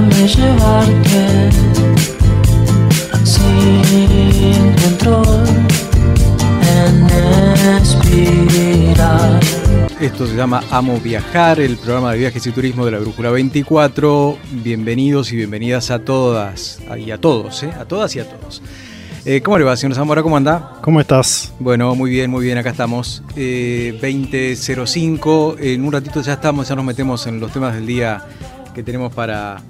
Déjame llevarte sin control en espiral. Esto se llama Amo Viajar, el programa de viajes y turismo de la Brújula 24. Bienvenidos y bienvenidas a todas y a todos, ¿eh? a todas y a todos. Eh, ¿Cómo le va, señor Zamora? ¿Cómo anda? ¿Cómo estás? Bueno, muy bien, muy bien, acá estamos. Eh, 20.05, en un ratito ya estamos, ya nos metemos en los temas del día que tenemos para,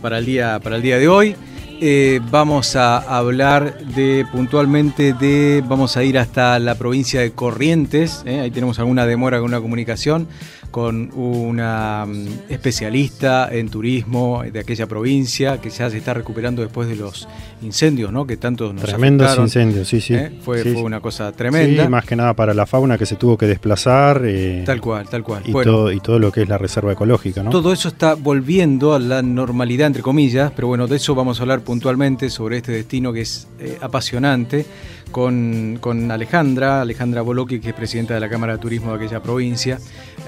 para, el, día, para el día de hoy. Eh, vamos a hablar de puntualmente de, vamos a ir hasta la provincia de Corrientes, ¿eh? ahí tenemos alguna demora con una comunicación con una mm, especialista en turismo de aquella provincia que ya se está recuperando después de los incendios, ¿no? Que tanto nos Tremendos afectaron. incendios, sí, sí. ¿eh? Fue, Sí, fue sí. una cosa tremenda. Sí, más que nada para la fauna que se tuvo que desplazar eh, Tal cual, tal cual. y, Bueno, todo, y todo lo que es la reserva ecológica, ¿no? Todo eso está volviendo a la normalidad, entre comillas, pero bueno, de eso vamos a hablar puntualmente sobre este destino que es eh, apasionante con, con Alejandra, Alejandra Boloqui, que es presidenta de la Cámara de Turismo de aquella provincia.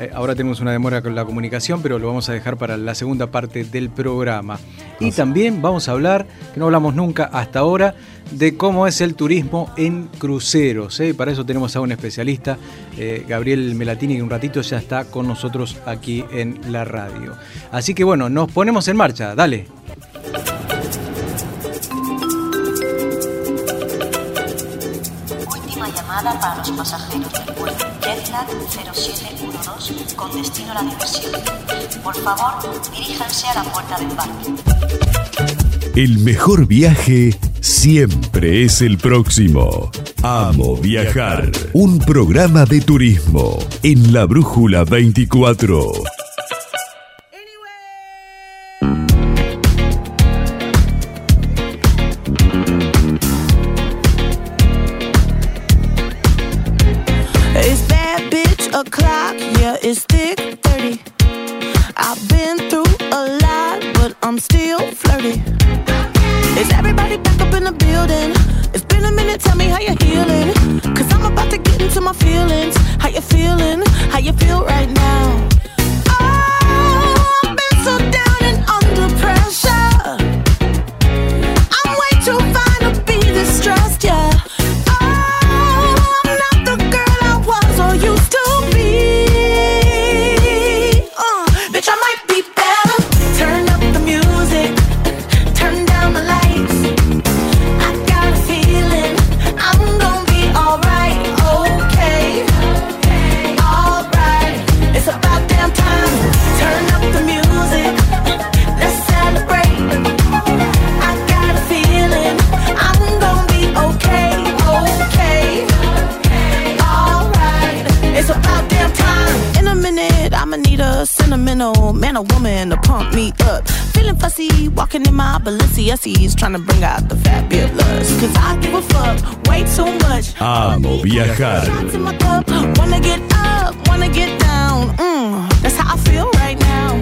Eh, ahora tenemos una demora con la comunicación, pero lo vamos a dejar para la segunda parte del programa. Y Así. también vamos a hablar, que no hablamos nunca hasta ahora, de cómo es el turismo en cruceros. ¿eh? Para eso tenemos a un especialista, eh, Gabriel Melatini, que un ratito ya está con nosotros aquí en la radio. Así que bueno, nos ponemos en marcha, dale. Llamada para los pasajeros del vuelo Jetlag 0712 con destino a la diversión. Por favor, diríjanse a la puerta de embarque. El mejor viaje siempre es el próximo. Amo viajar. Un programa de turismo en la Brújula 24. My Balenciennes, trying to bring out the fabulous. Cause I give a fuck way too much. Amo viajar. Shots in my cup, wanna get up, wanna get down. Mm, that's how I feel right now.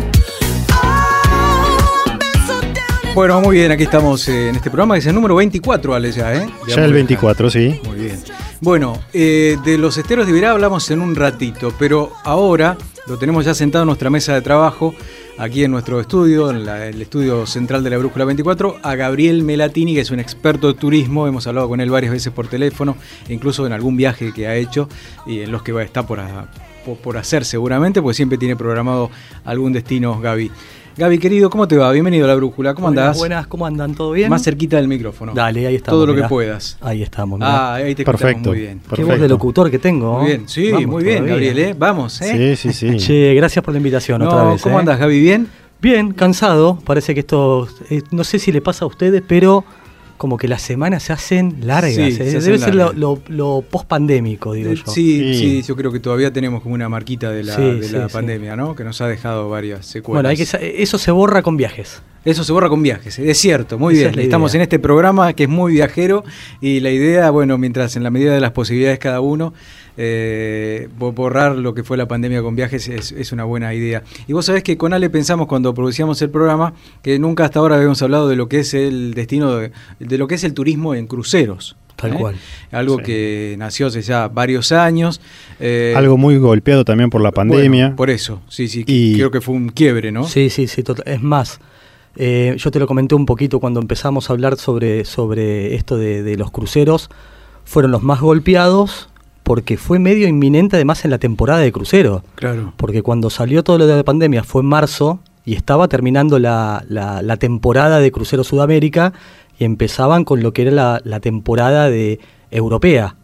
I've been so down and Bueno, muy bien, aquí estamos eh, en este programa, que es el número 24, Ale, ya, ¿eh? Ya el Viajar. 24, sí. Muy bien. Bueno, eh, de los esteros de Iberá hablamos en un ratito, pero ahora lo tenemos ya sentado en nuestra mesa de trabajo, aquí en nuestro estudio, en el estudio central de la Brújula 24, a Gabriel Melatini, que es un experto de turismo. Hemos hablado con él varias veces por teléfono, incluso en algún viaje que ha hecho y en los que va a estar por, por hacer seguramente, pues siempre tiene programado algún destino, Gaby. Gaby, querido, ¿cómo te va? Bienvenido a la Brújula, ¿cómo Buenas, andás? Buenas, ¿cómo andan? ¿Todo bien? Más cerquita del micrófono. Dale, ahí estamos. Todo lo que puedas. Ahí estamos, mirá. Ah, ahí te Perfecto. muy bien. Qué voz de locutor que tengo. Muy bien, sí, Vamos muy bien, todavía. Gabriel, ¿eh? Vamos, ¿eh? Sí, sí, sí. Che, gracias por la invitación No, otra vez. ¿Cómo ¿eh? andas, Gaby? ¿Bien? Bien, cansado. Parece que esto, eh, no sé si le pasa a ustedes, pero como que las semanas se hacen largas. Sí, ¿eh? se Debe ser lo, lo, lo post-pandémico, digo Eh, yo. Sí, sí, Sí. yo creo que todavía tenemos como una marquita de la, Sí, de la sí. pandemia, ¿no? Que nos ha dejado varias secuelas. Bueno, hay que, sa- eso se borra con viajes. Eso se borra con viajes, es cierto, muy Esa bien. es Estamos idea. en este programa que es muy viajero y la idea, bueno, mientras en la medida de las posibilidades cada uno, eh, bo- borrar lo que fue la pandemia con viajes es, es una buena idea. Y vos sabés que con Ale pensamos cuando producíamos el programa que nunca hasta ahora habíamos hablado de lo que es el destino, de, de lo que es el turismo en cruceros. Tal ¿eh? cual. Algo Sí. que nació hace ya varios años. eh, Algo muy golpeado también por la pandemia. bueno, por eso, sí, sí, Y- creo que fue un quiebre, ¿no? Sí, sí, sí. total- Es más, eh, yo te lo comenté un poquito cuando empezamos a hablar sobre, sobre esto de, de los cruceros. Fueron los más golpeados porque fue medio inminente además en la temporada de crucero. Claro. Porque cuando salió todo lo de la pandemia fue en marzo y estaba terminando la, la- la temporada de Crucero Sudamérica y empezaban con lo que era la, la temporada de europea,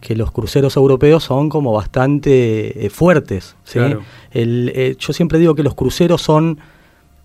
que los cruceros europeos son como bastante eh, fuertes. ¿sí? Claro. El, eh, yo siempre digo que los cruceros son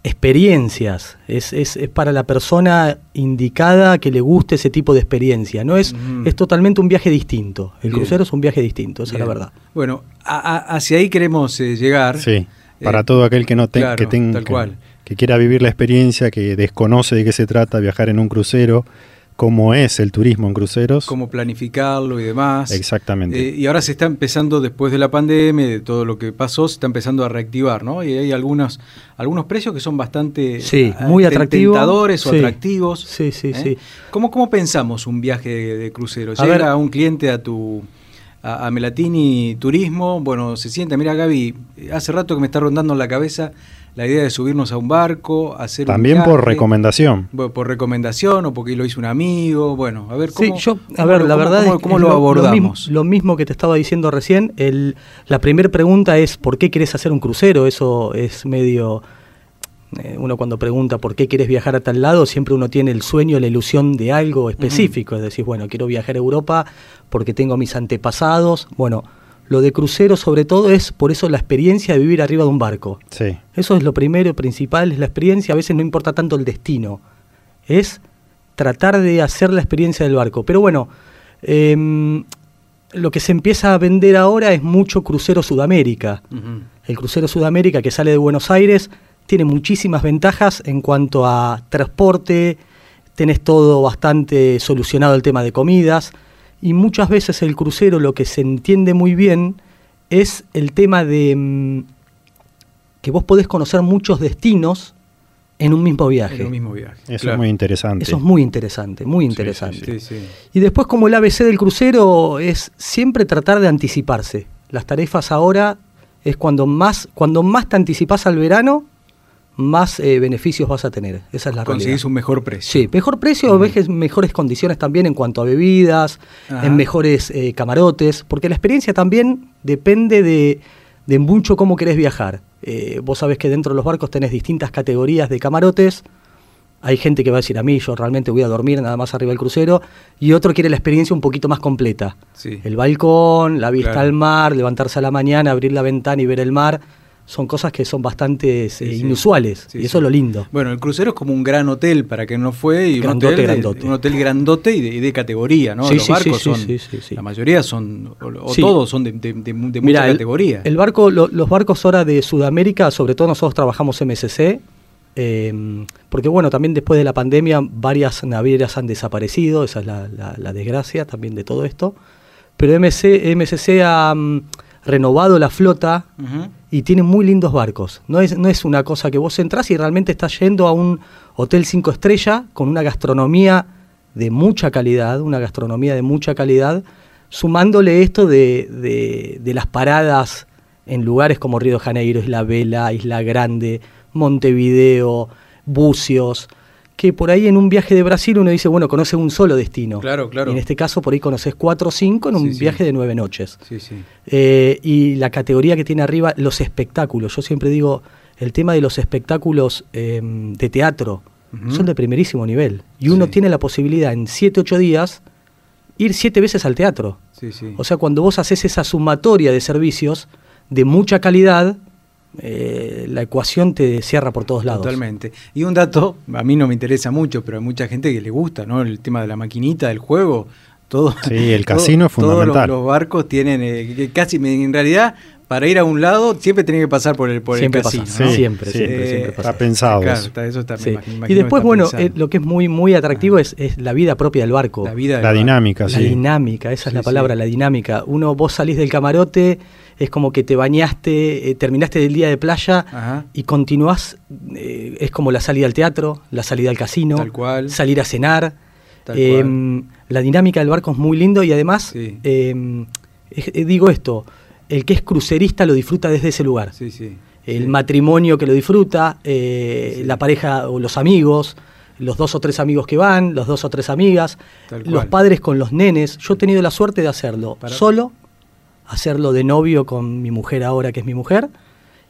experiencias, es, es- es para la persona indicada que le guste ese tipo de experiencia, no es, Mm. es totalmente un viaje distinto, el Bien. crucero es un viaje distinto, esa es la verdad. Bueno, a- a- hacia ahí queremos eh, llegar. Sí, para Eh, todo aquel que no te- claro, que tenga tal cual. que quiera vivir la experiencia, que desconoce de qué se trata viajar en un crucero, cómo es el turismo en cruceros. Cómo planificarlo y demás. Exactamente. Eh, y ahora se está empezando, después de la pandemia, de todo lo que pasó, se está empezando a reactivar, ¿no? Y hay algunos, algunos precios que son bastante Sí, ah, muy ten- atractivo. tentadores o Sí. atractivos. Sí, sí, ¿eh? sí. ¿Cómo, ¿Cómo pensamos un viaje de, de crucero? A Llega ver. un cliente a tu a, a Melatini Turismo, bueno, se sienta, mira Gaby, hace rato que me está rondando en la cabeza la idea de subirnos a un barco, hacer un También por recomendación. Bueno, por recomendación o porque lo hizo un amigo, bueno, a ver Sí, cómo, yo, a cómo ver, lo- la cómo- verdad cómo, es, cómo es lo, abordamos. lo mismo que te estaba diciendo recién. El, la primera pregunta es ¿por qué quieres hacer un crucero? Eso es medio... eh, uno cuando pregunta por qué quieres viajar a tal lado, siempre uno tiene el sueño, la ilusión de algo específico. Es decir, bueno, quiero viajar a Europa porque tengo mis antepasados. Bueno, lo de crucero sobre todo es por eso la experiencia de vivir arriba de un barco. Sí. Eso es lo primero, principal, es la experiencia. A veces no importa tanto el destino. Es tratar de hacer la experiencia del barco. Pero bueno, em, lo que se empieza a vender ahora es mucho crucero Sudamérica. El crucero Sudamérica que sale de Buenos Aires tiene muchísimas ventajas en cuanto a transporte, tenés todo bastante solucionado el tema de comidas y muchas veces el crucero lo que se entiende muy bien es el tema de mm, que vos podés conocer muchos destinos en un mismo viaje. En un mismo viaje. Eso claro. es muy interesante. Eso es muy interesante, muy sí, interesante. Sí, sí. Y después como el ABC del crucero es siempre tratar de anticiparse. Las tarifas ahora es cuando más, cuando más te anticipás al verano, más eh, beneficios vas a tener. Esa es la Conseguís realidad. un mejor precio. Sí, mejor precio, vejes- mejores condiciones también en cuanto a bebidas, Ajá. en mejores eh, camarotes, porque la experiencia también depende de, de mucho cómo querés viajar. Eh, vos sabés que dentro de los barcos tenés distintas categorías de camarotes. Hay gente que va a decir a mí, yo realmente voy a dormir nada más arriba del crucero, y otro quiere la experiencia un poquito más completa. Sí. El balcón, la vista Claro. al mar, levantarse a la mañana, abrir la ventana y ver el mar, son cosas que son bastante eh, Sí, sí. inusuales, Sí, y eso es lo lindo. Bueno, el crucero es como un gran hotel para quien no fue y un Grandote, hotel, de- grandote. un hotel grandote y de, categoría, ¿no? Sí, Los barcos son, la mayoría son, o, todos son de, de- mucha categoría. El, barco, lo- los barcos ahora de Sudamérica, sobre todo nosotros trabajamos MSC, eh, porque bueno, también después de la pandemia varias navieras han desaparecido, esa es la, la- la desgracia también de todo esto, pero MC, MSC ha mm, renovado la flota Ujú. Y tiene muy lindos barcos. No es, no es una cosa que vos entrás y realmente estás yendo a un hotel cinco estrellas con una gastronomía de mucha calidad, una gastronomía de mucha calidad, sumándole esto de, de- de las paradas en lugares como Río de Janeiro, Isla Vela, Isla Grande, Montevideo, Bucios, que por ahí en un viaje de Brasil uno dice, bueno, conoce un solo destino. Claro, claro. Y en este caso por ahí conoces cuatro o cinco en un Sí, sí. viaje de nueve noches. Sí, sí. Eh, y la categoría que tiene arriba, los espectáculos. Yo siempre digo, el tema de los espectáculos eh, de teatro son de primerísimo nivel. Y uno Sí. tiene la posibilidad en 7, 8 días ir siete veces al teatro. Sí, sí. O sea, cuando vos haces esa sumatoria de servicios de mucha calidad, eh, la ecuación te cierra por todos lados. Totalmente. Y un dato, a mí no me interesa mucho, pero hay mucha gente que le gusta, ¿no? El tema de la maquinita, del juego, todo. Sí, el todo- casino es Todos los, fundamental. los barcos tienen, eh, casi, en realidad, para ir a un lado siempre tenés que pasar por el, por Siempre el casino. pasa, ¿no? siempre, siempre, Eh, siempre pasa. Está pensado. Claro, eso. está- eso está, me Sí. Y después, bueno, eh, lo que es muy, muy atractivo es, es la vida propia del barco. la vida del La barco. dinámica, La sí. dinámica, esa es la palabra, sí. la dinámica. Uno, vos salís del camarote, es como que te bañaste, eh, terminaste del día de playa Ajá. y continuás, eh, es como la salida al teatro, la salida al casino, Tal cual. salir a cenar. Tal cual. la dinámica del barco es muy lindo y además, Sí. eh, es- digo esto, el que es crucerista lo disfruta desde ese lugar. Sí, sí. El matrimonio que lo disfruta, eh, la pareja o los amigos, los dos o tres amigos que van, los dos o tres amigas, los padres con los nenes. Yo he tenido la suerte de hacerlo Para- solo, hacerlo de novio con mi mujer ahora que es mi mujer,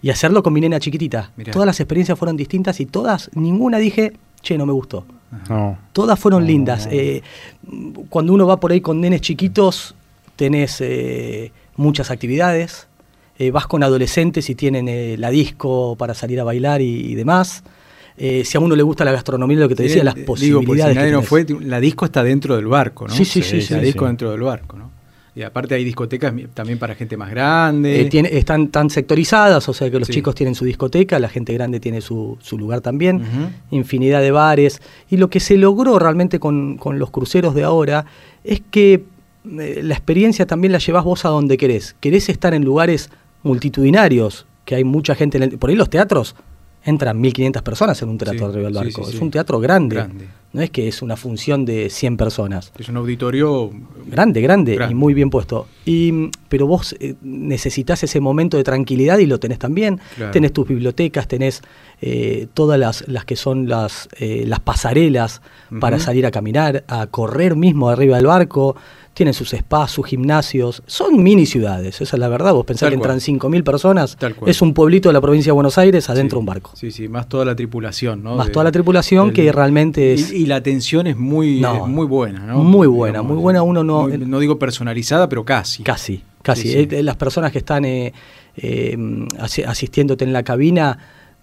y hacerlo con mi nena chiquitita. Mirá. Todas las experiencias fueron distintas y todas, ninguna dije, che, no me gustó. No. Todas fueron No, lindas. no. Eh, cuando uno va por ahí con nenes chiquitos, tenés eh, muchas actividades. Eh, vas con adolescentes y tienen eh, la disco para salir a bailar y, y demás. Eh, si a uno le gusta la gastronomía, lo que te decía, las posibilidades. Digo, por si que nadie no fue, la disco está dentro del barco, ¿no? Sí, sí, sí, sí, La sí. disco sí. dentro del barco, ¿no? Y aparte hay discotecas también para gente más grande. Eh, tiene- están tan sectorizadas, o sea que los Sí. chicos tienen su discoteca, la gente grande tiene su, su lugar también, infinidad de bares. Y lo que se logró realmente con, con los cruceros de ahora es que eh, la experiencia también la llevas vos a donde querés. Querés estar en lugares multitudinarios, que hay mucha gente, en el- por ahí los teatros entran 1500 personas en un teatro Sí, arriba del barco. sí, es un teatro grande. Grande. No es que es una función de 100 personas. Es un auditorio Grande, grande, Grande. y muy bien puesto. Y, mm, pero vos eh, necesitas ese momento de tranquilidad y lo tenés también. Claro. Tenés tus bibliotecas, tenés eh, todas las, las que son las, eh, las pasarelas para salir a caminar, a correr mismo arriba del barco. Tienen sus spas, sus gimnasios. Son mini ciudades, esa es la verdad. Vos pensás Tal que cual. entran 5.000 personas. Es un pueblito de la provincia de Buenos Aires adentro de un barco. Sí, sí, más toda la tripulación, ¿no? Más De- toda la tripulación del- que realmente es... Y, y la atención es muy, No. es muy buena, ¿no? Muy buena, muy buena, uno no- muy- no digo personalizada, pero casi. Casi, casi. Sí, sí. Eh, las personas que están eh, eh, asi- asistiéndote en la cabina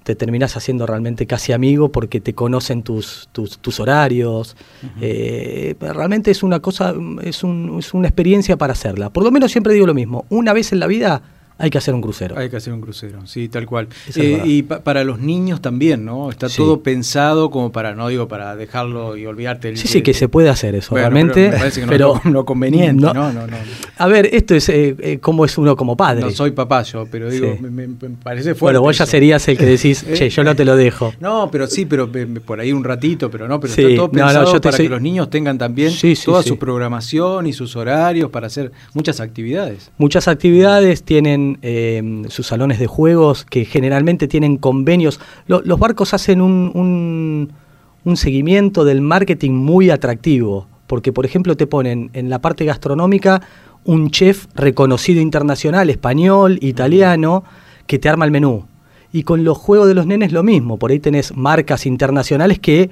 te terminás haciendo realmente casi amigo porque te conocen tus, tus, tus horarios. Eh, realmente es una cosa, es, un- es una experiencia para hacerla. Por lo menos siempre digo lo mismo. Una vez en la vida hay que hacer un crucero. Hay que hacer un crucero, sí, tal cual. Eh, y pa- para los niños también, ¿no? Está Sí. todo pensado como para, no digo para dejarlo y olvidarte. el- Sí, sí, que se puede hacer eso, Bueno, realmente. pero me no es lo, conveniente, no. no, no, no. A ver, esto es eh, eh, cómo es uno como padre. No soy papá yo, pero digo, Sí. me, parece fuerte. bueno, vos ya eso. serías el que decís, che, yo no te lo dejo. No, pero sí, pero pe- pe- por ahí un ratito, pero no, pero Sí, está todo no, no, pensado yo te para soy- que los niños tengan también toda su programación y sus horarios para hacer muchas actividades. Muchas actividades tienen eh, sus salones de juegos que generalmente tienen convenios. Lo- los barcos hacen un, un- un seguimiento del marketing muy atractivo, porque por ejemplo te ponen en la parte gastronómica un chef reconocido internacional, español, italiano, que te arma el menú. Y con los juegos de los nenes lo mismo, por ahí tenés marcas internacionales que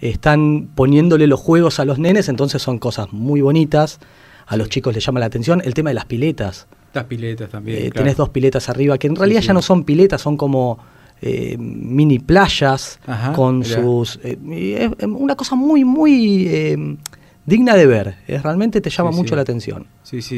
están poniéndole los juegos a los nenes, entonces son cosas muy bonitas, a los chicos les llama la atención. El tema de las piletas, Las piletas también. eh, claro. tenés dos piletas arriba, que en realidad sí. ya no son piletas, son como eh, mini playas Ajá, con mirá. sus... eh, es es una cosa muy, muy eh, digna de ver, eh, realmente te llama Sí, mucho la atención.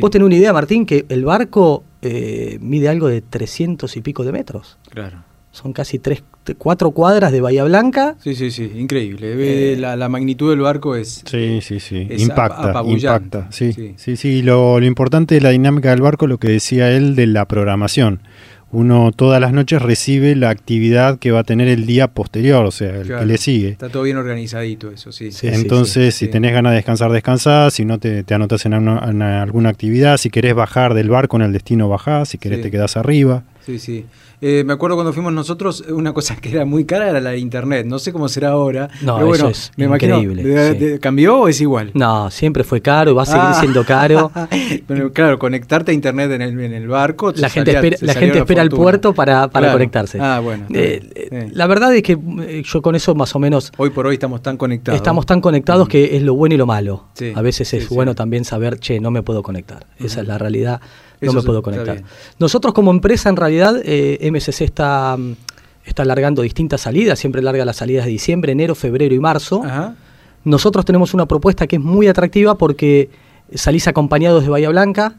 Vos tenés una idea, Martín, que el barco eh, mide algo de 300 y pico de metros. Claro. Son casi tres, cuatro cuadras de Bahía Blanca. Sí, sí, sí, increíble. Eh, la, la magnitud del barco es... Sí, sí, sí. Impacta, impacta. Sí, Sí. sí, sí. Lo, lo importante de la dinámica del barco, lo que decía él de la programación. Uno todas las noches recibe la actividad que va a tener el día posterior, o sea, el Claro. que le sigue. Está todo bien organizadito eso, sí. Sí, Entonces, sí. si tenés ganas de descansar, descansás. Si no, te, te anotas en, una- en alguna actividad. Si querés bajar del barco en el destino, bajás. Si querés, Sí. te quedás arriba. Sí, sí. Eh, me acuerdo cuando fuimos nosotros, una cosa que era muy cara era la de internet. No sé cómo será ahora. No, pero bueno, eso es me increíble, ¿de- sí. de- ¿Cambió o es igual? No, siempre fue caro y va a seguir Ah. siendo caro. Pero claro, conectarte a internet en el, en el barco. La gente salía- espera, la gente espera fortuna. puerto para, para Claro. conectarse. Ah, bueno. Eh, eh. La verdad es que eh, yo con eso más o menos Hoy por hoy estamos tan conectados. estamos tan conectados Mm. que es lo bueno y lo malo. Sí, a veces es sí. bueno también saber, che, no me puedo conectar. Esa es la realidad, no me puedo conectar. bien. Nosotros como empresa, en realidad, eh, MSC está, mm, está alargando distintas salidas, siempre larga las salidas de diciembre, enero, febrero y marzo. Ajá. Nosotros tenemos una propuesta que es muy atractiva porque salís acompañados de Bahía Blanca,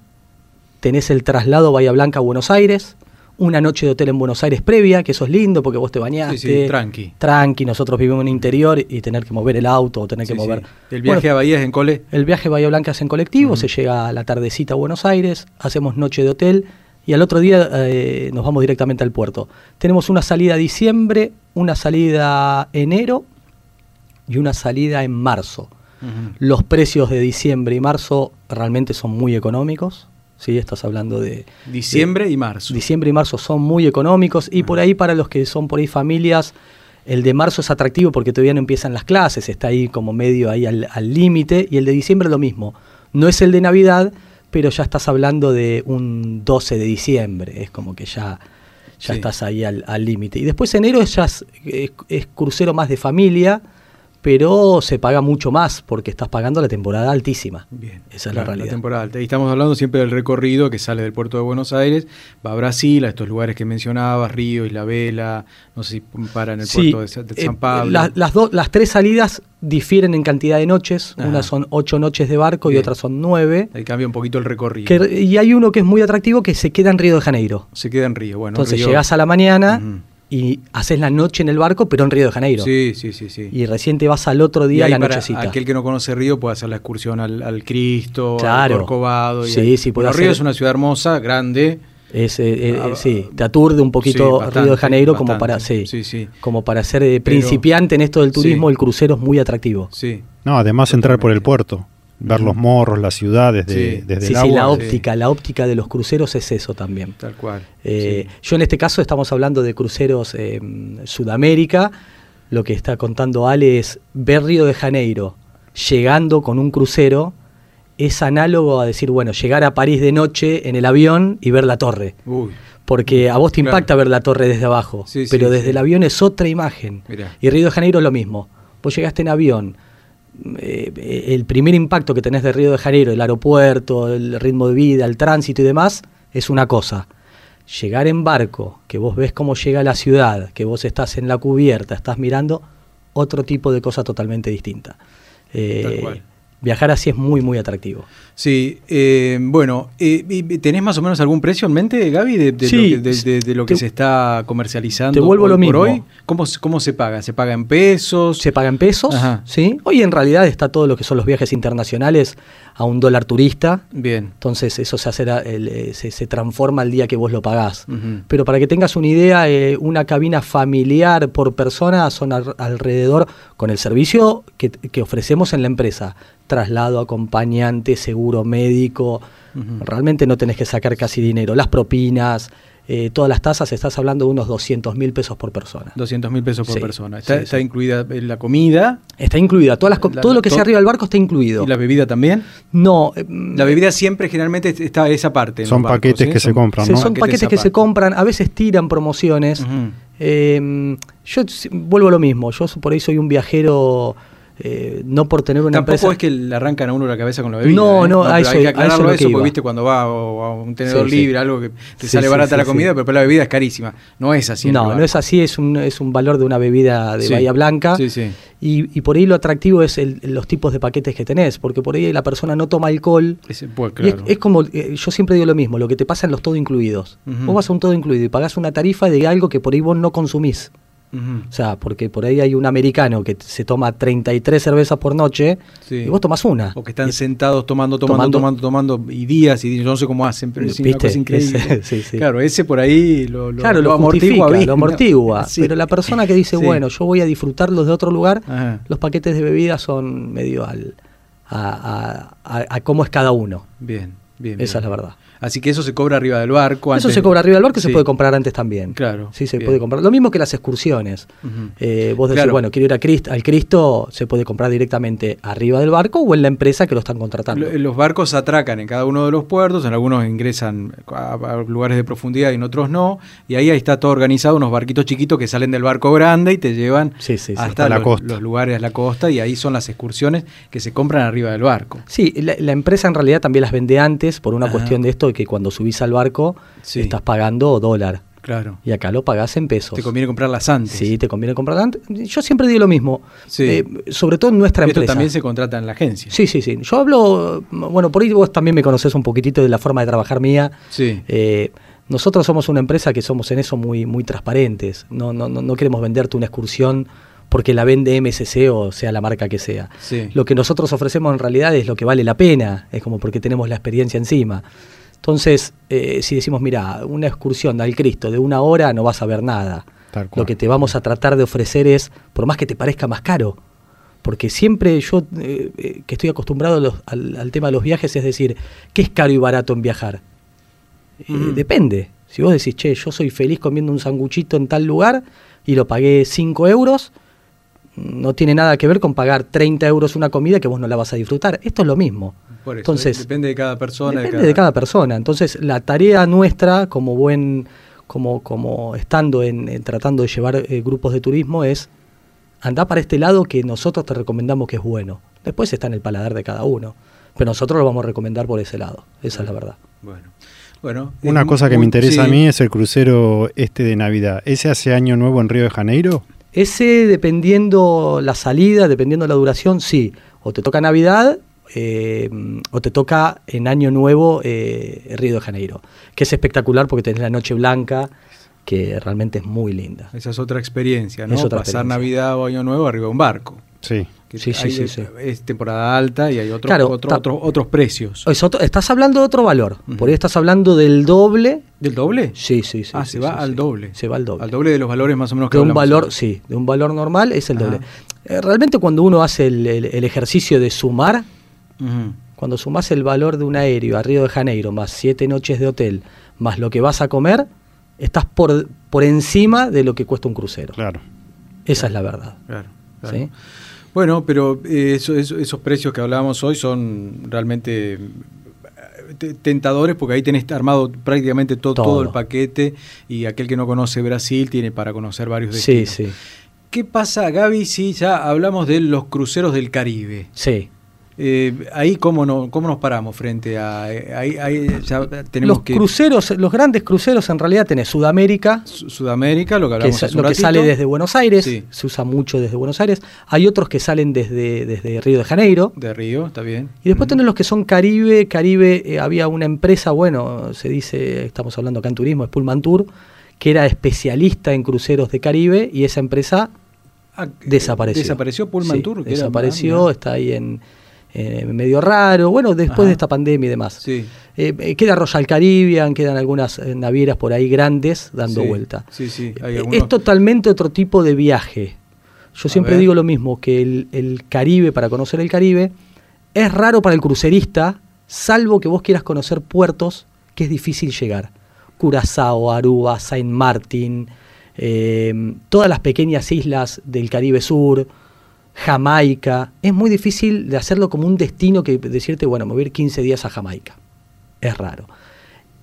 tenés el traslado Bahía Blanca a Buenos Aires, una noche de hotel en Buenos Aires previa, que eso es lindo porque vos te bañaste. Sí, sí, tranqui. Tranqui, nosotros vivimos en el interior y tener que mover el auto o tener que Sí, mover. El viaje Bueno, a Bahía es en cole. el viaje a Bahía Blanca es en colectivo, se llega a la tardecita a Buenos Aires, hacemos noche de hotel y al otro día eh, nos vamos directamente al puerto. Tenemos una salida diciembre, una salida enero y una salida en marzo. Los precios de diciembre y marzo realmente son muy económicos. ¿Sí? Estás hablando de... Diciembre y marzo. Diciembre y marzo son muy económicos y por ahí para los que son por ahí familias, el de marzo es atractivo porque todavía no empiezan las clases, está ahí como medio ahí al límite y el de diciembre lo mismo. No es el de Navidad, pero ya estás hablando de un 12 de diciembre, es como que ya, ya Sí. estás ahí al al límite. Y después enero es, ya es, es- es crucero más de familia, pero se paga mucho más porque estás pagando la temporada altísima. Bien. Esa es la realidad. temporada alta. Y estamos hablando siempre del recorrido que sale del puerto de Buenos Aires, va a Brasil, a estos lugares que mencionabas, Río, Isla Vela, no sé si para en el Sí, puerto de, eh, San Pablo. la- las, dos- las tres salidas difieren en cantidad de noches. Ajá. Unas son ocho noches de barco y otras son nueve. Ahí cambia un poquito el recorrido. Que- y hay uno que es muy atractivo que se queda en Río de Janeiro. Se queda en Río. Bueno, Entonces Río- llegás a la mañana. Y haces la noche en el barco, pero en Río de Janeiro. Sí, sí, sí, sí. Y recién te vas al otro Y día a ahí la para nochecita. aquel que no conoce Río puede hacer la excursión al, al Cristo, Claro. al Corcovado. y Sí, ahí- sí, puede Bueno, Río hacer- es una ciudad hermosa, grande. Es, eh, eh, Ah, sí, te aturde un poquito sí, Río de bastante, Janeiro como para, sí, Sí, sí. como para ser eh, Pero- principiante en esto del turismo, Sí. el crucero es muy atractivo. Sí. No, además entrar por el puerto, ver los morros, las ciudades de- Sí. desde Sí, el sí, la agua. sí. óptica, la óptica de los cruceros es eso también. Tal cual. Eh, Sí. Yo en este caso estamos hablando de cruceros eh, Sudamérica. Lo que está contando Ale es ver Río de Janeiro llegando con un crucero es análogo a decir, bueno, llegar a París de noche en el avión y ver la torre. Uy, Porque a vos te Claro. impacta ver la torre desde abajo, Sí, sí, pero desde sí. el avión es otra imagen. Mirá. Y Río de Janeiro es lo mismo. Vos llegaste en avión, eh, el primer impacto que tenés de Río de Janeiro, el aeropuerto, el ritmo de vida, el tránsito y demás, es una cosa. Llegar en barco, que vos ves cómo llega la ciudad, que vos estás en la cubierta, estás mirando, otro tipo de cosa totalmente distinta. Eh, Tal cual. Viajar así es muy, muy atractivo. Sí, eh, bueno, eh, ¿tenés más o menos algún precio en mente, Gaby, de, de Sí, lo, que, de- de- de lo que te- se está comercializando te vuelvo hoy lo por mismo. hoy? ¿Cómo, se- ¿Cómo se paga? ¿Se paga en pesos? Se paga en pesos, Ajá. ¿sí? Hoy en realidad está todo lo que son los viajes internacionales a un dólar turista. Bien. Entonces eso se, hace, el- eh, se, se transforma el día que vos lo pagás. Pero para que tengas una idea, eh, una cabina familiar por persona son al- alrededor, con el servicio que, que ofrecemos en la empresa, traslado, acompañante, seguro médico, realmente no tenés que sacar casi dinero. Las propinas, eh, todas las tasas, estás hablando de unos 200 mil pesos por persona. 200 mil pesos por Sí, persona. Está, sí, está sí. incluida eh, la comida Está incluida, todas las La- todo lo que to- sea arriba del barco está incluido. y la bebida también. No, eh, La bebida siempre generalmente está esa parte. Son barcos, paquetes que se compran, Sí, ¿no? son paquetes que se compran, a veces tiran promociones. Eh, yo vuelvo a lo mismo, yo por ahí soy un viajero, eh, no por tener una Tampoco empresa... es que le arrancan a uno la cabeza con la bebida. No, ¿eh? no, a pero eso- hay que a eso aclararlo es lo eso, que porque viste cuando va a, a un tenedor Sí, sí. libre, algo que te Sí, sale barata la comida, pero después la bebida es carísima. No es así. no, no es así, es un, es un valor de una bebida de Bahía Blanca. sí, sí. Y, y por ahí lo atractivo es el- los tipos de paquetes que tenés, porque por ahí la persona no toma alcohol. Ese- pues, es- claro. es, como, eh, yo siempre digo lo mismo, lo que te pasa en los todo incluidos. Ujú. Vos vas a un todo incluido y pagás una tarifa de algo que por ahí vos no consumís. O sea, porque por ahí hay un americano que se toma 33 cervezas por noche Sí. y vos tomás una. O que están sentados tomando, tomando, Tomando. tomando, tomando, y días y días, yo no sé cómo hacen, pero es una increíble. Ese- sí, sí. Claro, ese por ahí lo, lo, claro, lo, amortigua justifica, bien, lo amortigua. Pero la persona que dice, bueno, yo voy a disfrutarlos de otro lugar, Ajá. los paquetes de bebidas son medio al, a, a- a- a cómo es cada uno. Bien, bien. Esa bien. es la verdad. Así que eso se cobra arriba del barco. Eso se cobra arriba del barco y se Sí. puede comprar antes también. Claro, Sí, se bien. puede comprar. Lo mismo que las excursiones. Eh, vos decís, Claro. bueno, quiero ir a Crist- al Cristo, se puede comprar directamente arriba del barco o en la empresa que lo están contratando. Lo- Los barcos atracan en cada uno de los puertos, en algunos ingresan a, a lugares de profundidad y en otros no, y ahí, ahí está todo organizado, unos barquitos chiquitos que salen del barco grande y te llevan Sí, sí, sí. hasta Hasta la los, costa. los lugares a la costa y ahí son las excursiones que se compran arriba del barco. Sí, la, la empresa en realidad también las vende antes por una Ajá. cuestión de esto de que cuando subís al barco Sí. estás pagando dólar. Claro. Y acá lo pagás en pesos. Te conviene comprarlas antes. Sí, te conviene comprar antes. Yo siempre digo lo mismo. Sí. eh, sobre todo en nuestra Esto empresa. también se contrata en la agencia. Sí, sí, sí. Yo hablo, bueno, por ahí vos también me conoces un poquitito de la forma de trabajar mía. Sí. Eh, nosotros somos una empresa que somos en eso muy, muy transparentes. No, no, no, no queremos venderte una excursión porque la vende MSC o sea la marca que sea. Sí. Lo que nosotros ofrecemos en realidad es lo que vale la pena, es como porque tenemos la experiencia encima. Entonces, eh, si decimos, mira, una excursión al Cristo de una hora no vas a ver nada. Lo que te vamos a tratar de ofrecer es, por más que te parezca más caro, porque siempre yo, eh, eh, que estoy acostumbrado a los- al, al tema de los viajes, es decir, ¿qué es caro y barato en viajar? Eh, Mm. Depende. Si vos decís, che, yo soy feliz comiendo un sanguchito en tal lugar y lo pagué 5 euros, no tiene nada que ver con pagar 30 euros una comida que vos no la vas a disfrutar. Esto es lo mismo. Por eso, Entonces, depende de cada persona. Depende de cada persona. Entonces, la tarea nuestra, como buen, como, como estando en, en tratando de llevar eh, grupos de turismo, es andar para este lado que nosotros te recomendamos que es bueno. Después está en el paladar de cada uno. Pero nosotros lo vamos a recomendar por ese lado. Esa es la verdad. Bueno. Bueno, Una cosa que me interesa sí. a mí es el crucero este de Navidad. ¿Ese hace año nuevo en Río de Janeiro? Ese, dependiendo la salida, dependiendo la duración, sí. O te toca Navidad eh, o te toca en Año Nuevo eh, Río de Janeiro. Que es espectacular porque tenés la Noche Blanca, que realmente es muy linda. Esa es otra experiencia, ¿no? Es otra Pasar experiencia. Navidad o Año Nuevo arriba de un barco. Sí. Que Sí, sí, sí, sí. Es temporada alta y hay otro, Claro, otro- otros precios. Es otro- estás hablando de otro valor. Por ahí estás hablando del doble. ¿Del doble? Sí, sí, sí. ah, sí, se va sí, al sí. doble. Se va al doble. Al doble de los valores más o menos que de un valor, sí, de un valor normal es el Ajá. doble. Eh, realmente cuando uno hace el, el- el ejercicio de sumar, Cuando sumas el valor de un aéreo a Río de Janeiro, más siete noches de hotel, más lo que vas a comer, estás por, por encima de lo que cuesta un crucero. Claro. Esa es la verdad. Claro, claro. ¿sí? Bueno, pero eh, eso- eso- esos precios que hablábamos hoy son realmente eh, te- tentadores porque ahí tenés armado prácticamente to- todo. Todo. el paquete y aquel que no conoce Brasil tiene para conocer varios Sí, destinos. sí, ¿Qué pasa, Gaby, si ya hablamos de los cruceros del Caribe? sí. Eh, ahí cómo, no, cómo nos paramos frente a... eh, ahí, ahí ya tenemos Los que... cruceros, los grandes cruceros en realidad tenés Sudamérica, Su- Sudamérica, lo que que hablamos es hace un lo que sale desde Buenos Aires, Sí. se usa mucho desde Buenos Aires. Hay otros que salen desde, desde Río de Janeiro. De Río, está bien. Y después Ujú. tenés los que son Caribe. Caribe, eh, había una empresa, bueno, se dice, estamos hablando acá en turismo, es Pullman Tour, que era especialista en cruceros de Caribe y esa empresa Ah, desapareció. Desapareció Pullman Sí, Tour. que desapareció, está ahí en eh, medio raro, bueno, después Ajá. de esta pandemia y demás. Sí. Eh, eh, queda Royal Caribbean, quedan algunas navieras por ahí grandes dando Sí, vuelta. Sí, sí. hay algunos- Es totalmente otro tipo de viaje. Yo A siempre ver. digo lo mismo, que el, el Caribe, para conocer el Caribe, es raro para el crucerista, salvo que vos quieras conocer puertos que es difícil llegar. Curazao, Aruba, Saint Martin, eh, todas las pequeñas islas del Caribe Sur, Jamaica. Es muy difícil de hacerlo como un destino que decirte, bueno, me voy a ir 15 días a Jamaica. Es raro.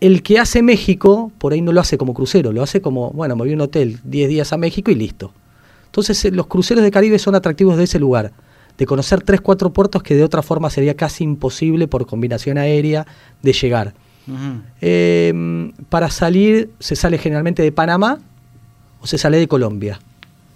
El que hace México, por ahí no lo hace como crucero, lo hace como, bueno, me voy a un hotel 10 días a México y listo. Entonces eh, los cruceros de Caribe son atractivos de ese lugar, de conocer 3, 4 puertos que de otra forma sería casi imposible por combinación aérea de llegar. Eh, para salir se sale generalmente de Panamá o se sale de Colombia.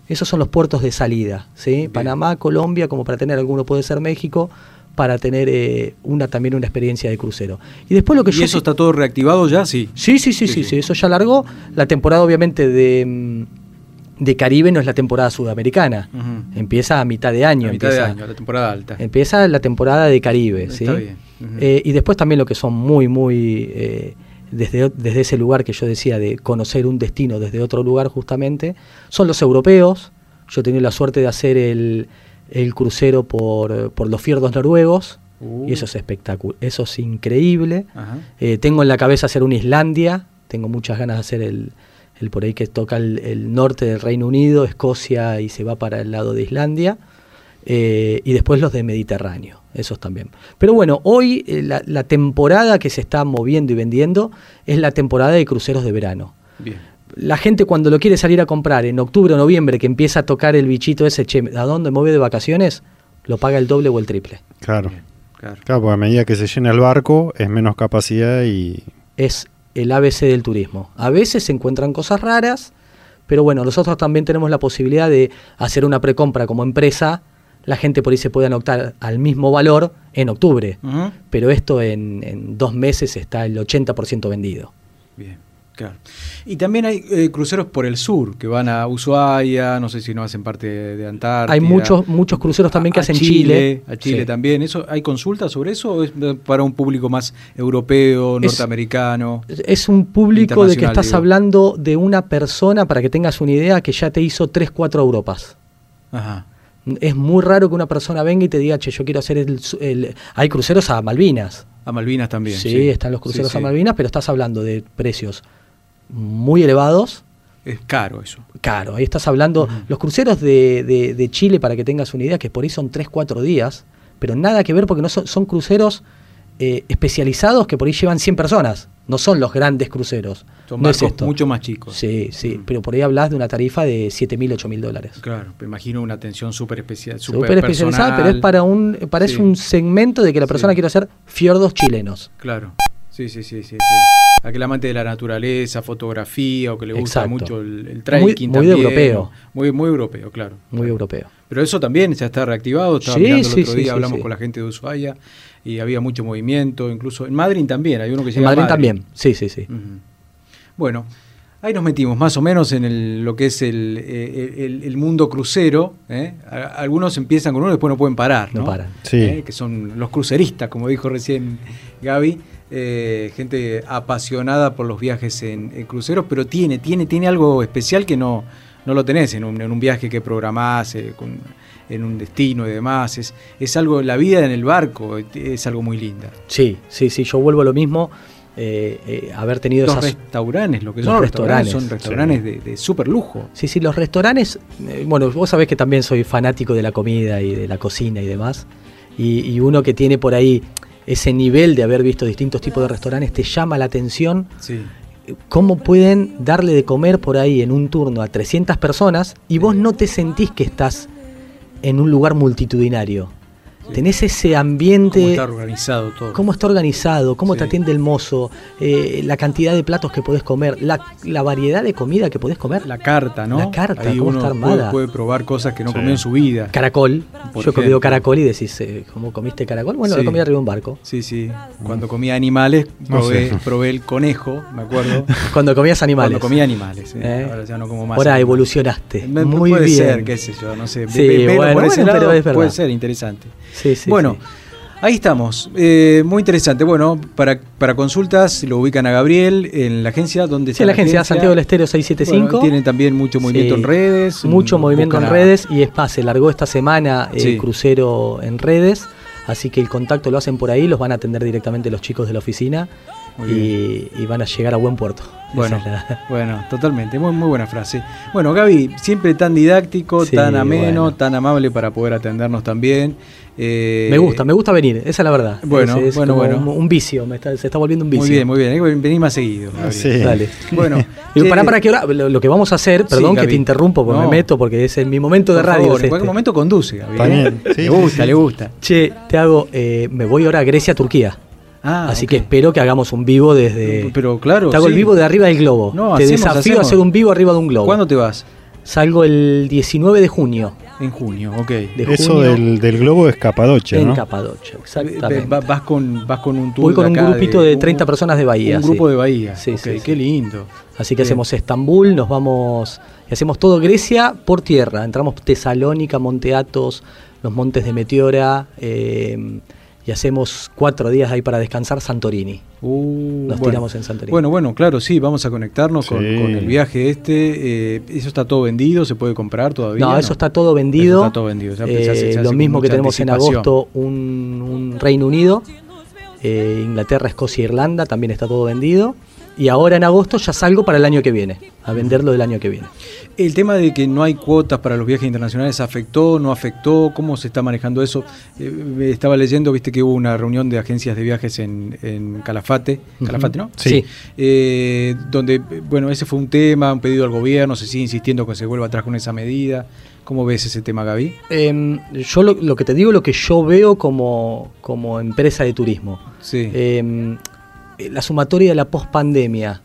Esos son los puertos de salida, ¿sí? Bien. Panamá, Colombia, como para tener alguno puede ser México, para tener eh, una también una experiencia de crucero. Y después lo que ¿Y yo eso está todo reactivado ya? Sí. Sí, sí, sí, Sí, sí, eso ya largó. La temporada obviamente de, mm, de Caribe no es la temporada sudamericana. Empieza a mitad de año. A mitad de empieza, año, la temporada alta. empieza la temporada de Caribe, Está ¿sí? bien. Eh, y después también lo que son muy, muy, eh, desde, desde ese lugar que yo decía de conocer un destino desde otro lugar justamente, son los europeos. Yo he tenido la suerte de hacer el, el crucero por, por los fiordos noruegos. Uh. Y eso es espectacular, eso es increíble. Eh, tengo en la cabeza hacer una Islandia, tengo muchas ganas de hacer el, el por ahí que toca el, el norte del Reino Unido, Escocia y se va para el lado de Islandia. Eh, y después los de Mediterráneo, esos también. Pero bueno, hoy eh, la, la temporada que se está moviendo y vendiendo es la temporada de cruceros de verano. Bien. La gente cuando lo quiere salir a comprar en octubre o noviembre, que empieza a tocar el bichito ese, che, ¿a dónde me voy de vacaciones? Lo paga el doble o el triple. Claro. Claro. Claro, porque a medida que se llena el barco es menos capacidad y Es el ABC del turismo. A veces se encuentran cosas raras, pero bueno, nosotros también tenemos la posibilidad de hacer una precompra como empresa. La gente por ahí se puede anotar al mismo valor en octubre, pero esto en, en dos meses está el 80% vendido. Bien, claro. Y también hay eh, cruceros por el sur que van a Ushuaia, no sé si no hacen parte de Antártida. Hay muchos, muchos cruceros también que A- hacen Chile. A Chile Sí. también. ¿Eso, ¿Hay consultas sobre eso o es para un público más europeo, norteamericano? Es un público de que estás digo. hablando de una persona, para que tengas una idea, que ya te hizo 3, 4 Europas. Ajá. Es muy raro que una persona venga y te diga, che, yo quiero hacer el... el-". Hay cruceros a Malvinas. A Malvinas también. Sí, están los cruceros Sí, a. Malvinas, pero estás hablando de precios muy elevados. Es caro eso. Claro, ahí estás hablando. Los cruceros de, de- de Chile, para que tengas una idea, que por ahí son 3, 4 días, pero nada que ver porque no son, son cruceros eh, especializados que por ahí llevan 100 personas. No son los grandes cruceros. Son no es barcos esto. mucho más chicos. Sí, sí, Mm. pero por ahí hablas de una tarifa de 7 mil, 8 mil dólares. Claro, me imagino una atención súper especial. Súper especializada, pero es para un, para es Sí. un segmento de que la persona Sí. quiere hacer fiordos chilenos. Claro. Sí, sí, sí, sí, sí. Aquel amante de la naturaleza, fotografía, o que le gusta Exacto. mucho el, el Muy- trekking muy también, europeo. Muy, muy europeo, claro. Muy Claro. europeo. Pero eso también ya está reactivado. Estaba Sí, mirando el sí, otro sí, día, hablamos con la gente de Ushuaia y había mucho movimiento. Incluso en Madrid también, hay uno que se En llama Madrid también, sí, sí, sí. Bueno, ahí nos metimos más o menos en el- lo que es el, eh, el- el mundo crucero. ¿eh? Algunos empiezan con uno y después no pueden parar. No ¿no? paran. Sí. ¿Eh? Que son los cruceristas, como dijo recién Gaby. eh, gente apasionada por los viajes en, en cruceros, pero tiene, tiene, tiene algo especial que no, no lo tenés en un, en un viaje que programás, eh, con- en un destino y demás. Es, es algo, la vida en el barco es algo muy linda. Sí, sí, sí, yo vuelvo a lo mismo. eh, eh, haber tenido Los esas... restaurantes, lo que son los restaurantes, son restaurantes, de, de súper lujo. Sí, sí, los restaurantes, eh, bueno, vos sabés que también soy fanático de la comida y de la cocina y demás, y, y uno que tiene por ahí ese nivel de haber visto distintos tipos de restaurantes te llama la atención Sí. cómo pueden darle de comer por ahí en un turno a 300 personas y vos no te sentís que estás en un lugar multitudinario. Tenés ese ambiente... Cómo está organizado todo. cómo está organizado, cómo te atiende el mozo, eh, la cantidad de platos que podés comer, la, la variedad de comida que podés comer. La carta, ¿no? La carta, Ahí cómo uno está puede- armada. Probar probar cosas que no Sí. comió en su vida. Caracol, Por yo he comido caracol y decís, eh, ¿cómo comiste caracol? Bueno, Sí. lo comí arriba de un barco. Sí, sí. Cuando comía animales, No probé, sé. probé el conejo, me acuerdo. Cuando comías animales. Cuando comía animales. ¿Eh? Ahora ya no como más. Ahora animales. evolucionaste. Me- Muy puede bien. ser, qué sé yo, no sé. Sí, velo bueno, por ese bueno, pero es verdad. puede ser interesante. Sí, sí, bueno, sí. ahí estamos. Eh, muy interesante. Bueno, para, para consultas lo ubican a Gabriel en la agencia donde Sí, la agencia Santiago del Estero 675. Bueno, tienen también mucho movimiento en redes. Mucho movimiento en redes y es más, se largó esta semana el Sí. crucero en redes, así que el contacto lo hacen por ahí, los van a atender directamente los chicos de la oficina y, y van a llegar a buen puerto. Bueno, Esa es la- bueno, totalmente, muy, muy buena frase. Bueno, Gaby, siempre tan didáctico, Sí, tan ameno, bueno. tan amable para poder atendernos también. Eh, me gusta, me gusta venir, esa es la verdad. Bueno, Es- es bueno, como bueno. Un, un vicio, me está- se está volviendo un vicio. Muy bien, muy bien, hay que venir más seguido. Sí. Dale. Bueno, Y para, para que ahora, lo, lo que vamos a hacer, perdón que te interrumpo porque No. me meto, porque es en mi momento de radio. favor, es en cualquier este. momento conduce. También, sí, le gusta, sí. le gusta. Che, te hago, eh, me voy ahora a Grecia, Turquía. Ah, Así que espero que hagamos un vivo desde. Pero claro, Te hago el vivo de arriba del globo. No, te hacemos, desafío hacemos. a hacer un vivo arriba de un globo. ¿Cuándo te vas? Salgo el 19 de junio. En junio, ok. De Eso junio del, del globo es Capadocia, en ¿no? Capadocia, exactamente. Va- Vas con, vas con un tour Voy con de un grupito de un- 30 personas de Bahía, Un sí. grupo de Bahía. Sí, Ok, sí, sí. Qué lindo. Así que Bien. hacemos Estambul, nos vamos y hacemos todo Grecia por tierra. Entramos Tesalónica, Monte Athos, los montes de Meteora eh, y hacemos cuatro días ahí para descansar Santorini. Uh, Nos bueno. tiramos en Santorini. Bueno, bueno, claro, sí, vamos a conectarnos con, Sí. con el viaje este. eh, ¿Eso está todo vendido? ¿Se puede comprar todavía? No, eso está todo vendido. Eso está todo vendido, se- Eh, se hace lo mismo que tenemos en agosto un, un Reino Unido, eh, Inglaterra, Escocia, Irlanda, también está todo vendido. Y ahora en agosto ya salgo para el año que viene, a venderlo del año que viene. El tema de que no hay cuotas para los viajes internacionales afectó, no afectó, ¿cómo se está manejando eso? Eh, estaba leyendo, viste que hubo una reunión de agencias de viajes en, en Calafate. Calafate, ¿no? Sí. Eh, donde, bueno, ese fue un tema, un pedido al gobierno, se sigue insistiendo que se vuelva atrás con esa medida. ¿Cómo ves ese tema, Gaby? Em, yo lo, lo que te digo, lo que yo veo como, como empresa de turismo. Sí. Eh, la sumatoria de la pospandemia,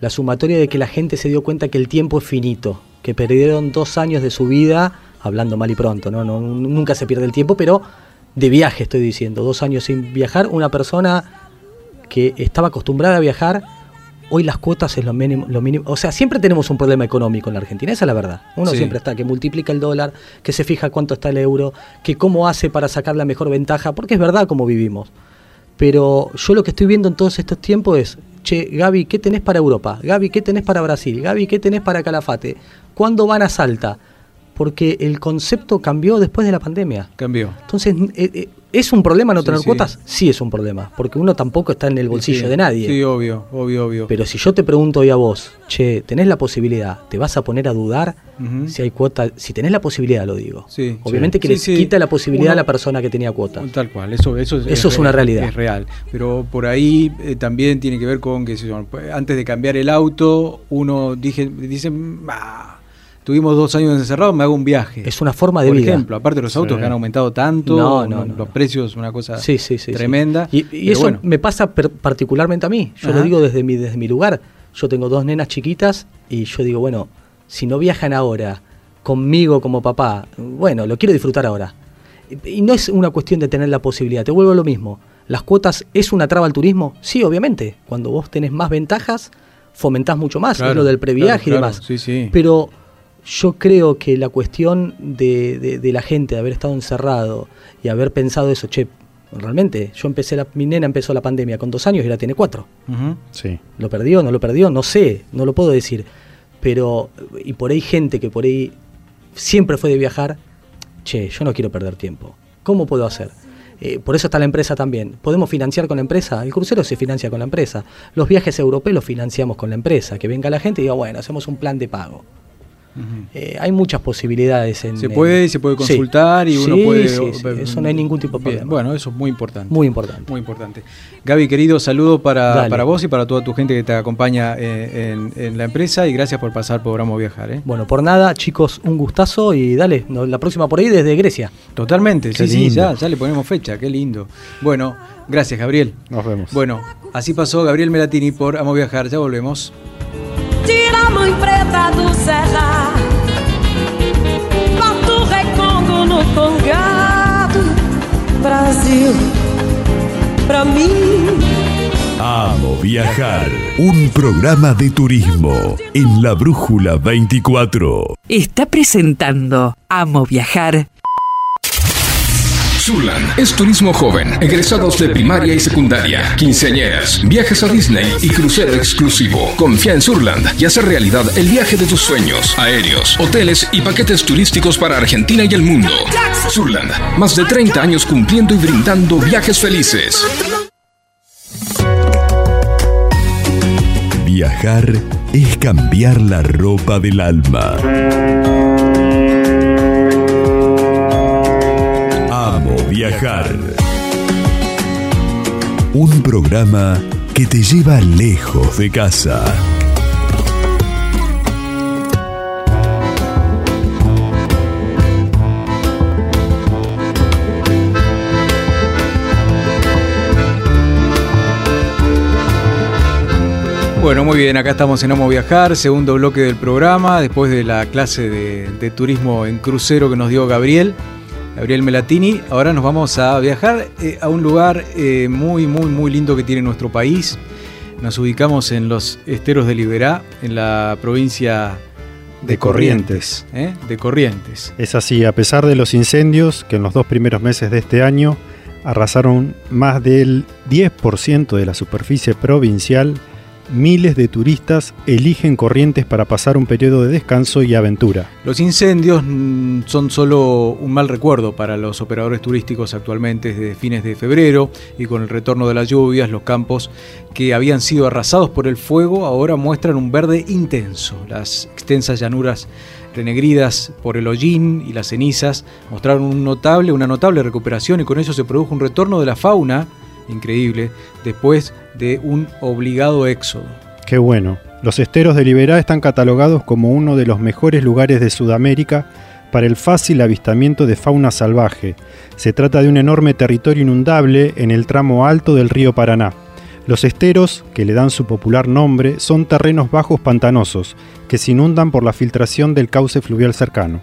la sumatoria de que la gente se dio cuenta que el tiempo es finito, que perdieron dos años de su vida, hablando mal y pronto, ¿no? no nunca se pierde el tiempo, pero de viaje estoy diciendo, dos años sin viajar, una persona que estaba acostumbrada a viajar, hoy las cuotas es lo mínimo, lo mínimo. O sea, siempre tenemos un problema económico en la Argentina, esa es la verdad. Uno Sí. siempre está, que multiplica el dólar, que se fija cuánto está el euro, que cómo hace para sacar la mejor ventaja, porque es verdad cómo vivimos. Pero yo lo que estoy viendo en todos estos tiempos es, che, Gaby, ¿qué tenés para Europa? Gaby, ¿qué tenés para Brasil? Gaby, ¿qué tenés para Calafate? ¿Cuándo van a Salta? Porque el concepto cambió después de la pandemia. Cambió. Entonces, eh, eh, ¿es un problema no tener sí. cuotas? Sí es un problema, porque uno tampoco está en el bolsillo Sí, de nadie. Sí, obvio, obvio, obvio. Pero si yo te pregunto hoy a vos, che, ¿tenés la posibilidad? ¿Te vas a poner a dudar si hay cuota? Si tenés la posibilidad, lo digo. Sí, Obviamente que le quita la posibilidad a la persona que tenía cuota. Tal cual, eso, eso, Eso es una real, realidad. Es real. Pero por ahí eh, también tiene que ver con que antes de cambiar el auto, uno dije, dice, "Ah, tuvimos dos años encerrados, me hago un viaje. Es una forma de por vida. ejemplo, aparte de los autos Sí. que han aumentado tanto, No, no, no, los no. precios, una cosa Sí, sí, sí. sí. tremenda. Y, eso bueno, me pasa per- particularmente a mí. Yo Ajá. lo digo desde mi, desde mi lugar. Yo tengo dos nenas chiquitas y yo digo, bueno, si no viajan ahora conmigo como papá, bueno, lo quiero disfrutar ahora. Y no es una cuestión de tener la posibilidad, te vuelvo a lo mismo. ¿Las cuotas es una traba al turismo? Sí, obviamente. Cuando vos tenés más ventajas, fomentás mucho más. Claro, es lo del previaje claro, y claro. demás. Sí, sí. Pero yo creo que la cuestión de, de- de la gente, de haber estado encerrado y haber pensado eso, che, realmente, yo empecé, la, mi nena empezó la pandemia con dos años y ahora tiene cuatro. Sí. ¿Lo perdió? ¿No lo perdió? No sé, no lo puedo decir. Pero, y por ahí gente que por ahí siempre fue de viajar, che, yo no quiero perder tiempo. ¿Cómo puedo hacer? Eh, por eso está la empresa también. ¿Podemos financiar con la empresa? El crucero se financia con la empresa. Los viajes europeos los financiamos con la empresa. Que venga la gente y diga, bueno, hacemos un plan de pago. Eh, hay muchas posibilidades en... Se en- puede, se puede Sí. consultar y uno Sí, puede. sí, sí, Eso no hay ningún tipo de Bien, problema. Bueno, eso es muy importante. Muy importante. Muy importante. Gaby, querido, saludo para, para vos y para toda tu gente que te acompaña eh, en, en la empresa y gracias por pasar por Amo Viajar. ¿eh? Bueno, por nada, chicos, un gustazo y dale, no, la próxima por ahí desde Grecia. Totalmente, Qué sí, sí, ya, ya le ponemos fecha, qué lindo. Bueno, gracias Gabriel. Nos vemos. Bueno, así pasó Gabriel Melatini por Amo Viajar, ya volvemos. Tira a mãe preta do Recongo no Congado Brasil, pra mim Amo Viajar, un programa de turismo en la Brújula 24. Está presentando Amo Viajar Surland es turismo joven, egresados de primaria y secundaria, quinceañeras, viajes a Disney y crucero exclusivo. Confía en Surland y hace realidad el viaje de tus sueños, aéreos, hoteles y paquetes turísticos para Argentina y el mundo. Surland, más de 30 años cumpliendo y brindando viajes felices. Viajar es cambiar la ropa del alma. Viajar. Un programa que te lleva lejos de casa. Bueno, muy bien, acá estamos en Amo Viajar, segundo bloque del programa, después de la clase de, de turismo en crucero que nos dio Gabriel, Gabriel Melatini. Ahora nos vamos a viajar eh, a un lugar eh, muy, muy, muy lindo que tiene nuestro país. Nos ubicamos en los esteros de Liberá, en la provincia de, De Corrientes. ¿eh? De Corrientes. Es así, a pesar de los incendios que en los dos primeros meses de este año arrasaron más del 10% de la superficie provincial, miles de turistas eligen Corrientes para pasar un periodo de descanso y aventura. Los incendios mm, son solo un mal recuerdo para los operadores turísticos actualmente desde fines de febrero y con el retorno de las lluvias, los campos que habían sido arrasados por el fuego ahora muestran un verde intenso. Las extensas llanuras renegridas por el hollín y las cenizas mostraron notable, una notable recuperación y con ello se produjo un retorno de la fauna increíble después de un obligado éxodo. Qué bueno. Los esteros de Liberá están catalogados como uno de los mejores lugares de Sudamérica para el fácil avistamiento de fauna salvaje. Se trata de un enorme territorio inundable en el tramo alto del río Paraná. Los esteros, que le dan su popular nombre, son terrenos bajos pantanosos que se inundan por la filtración del cauce fluvial cercano.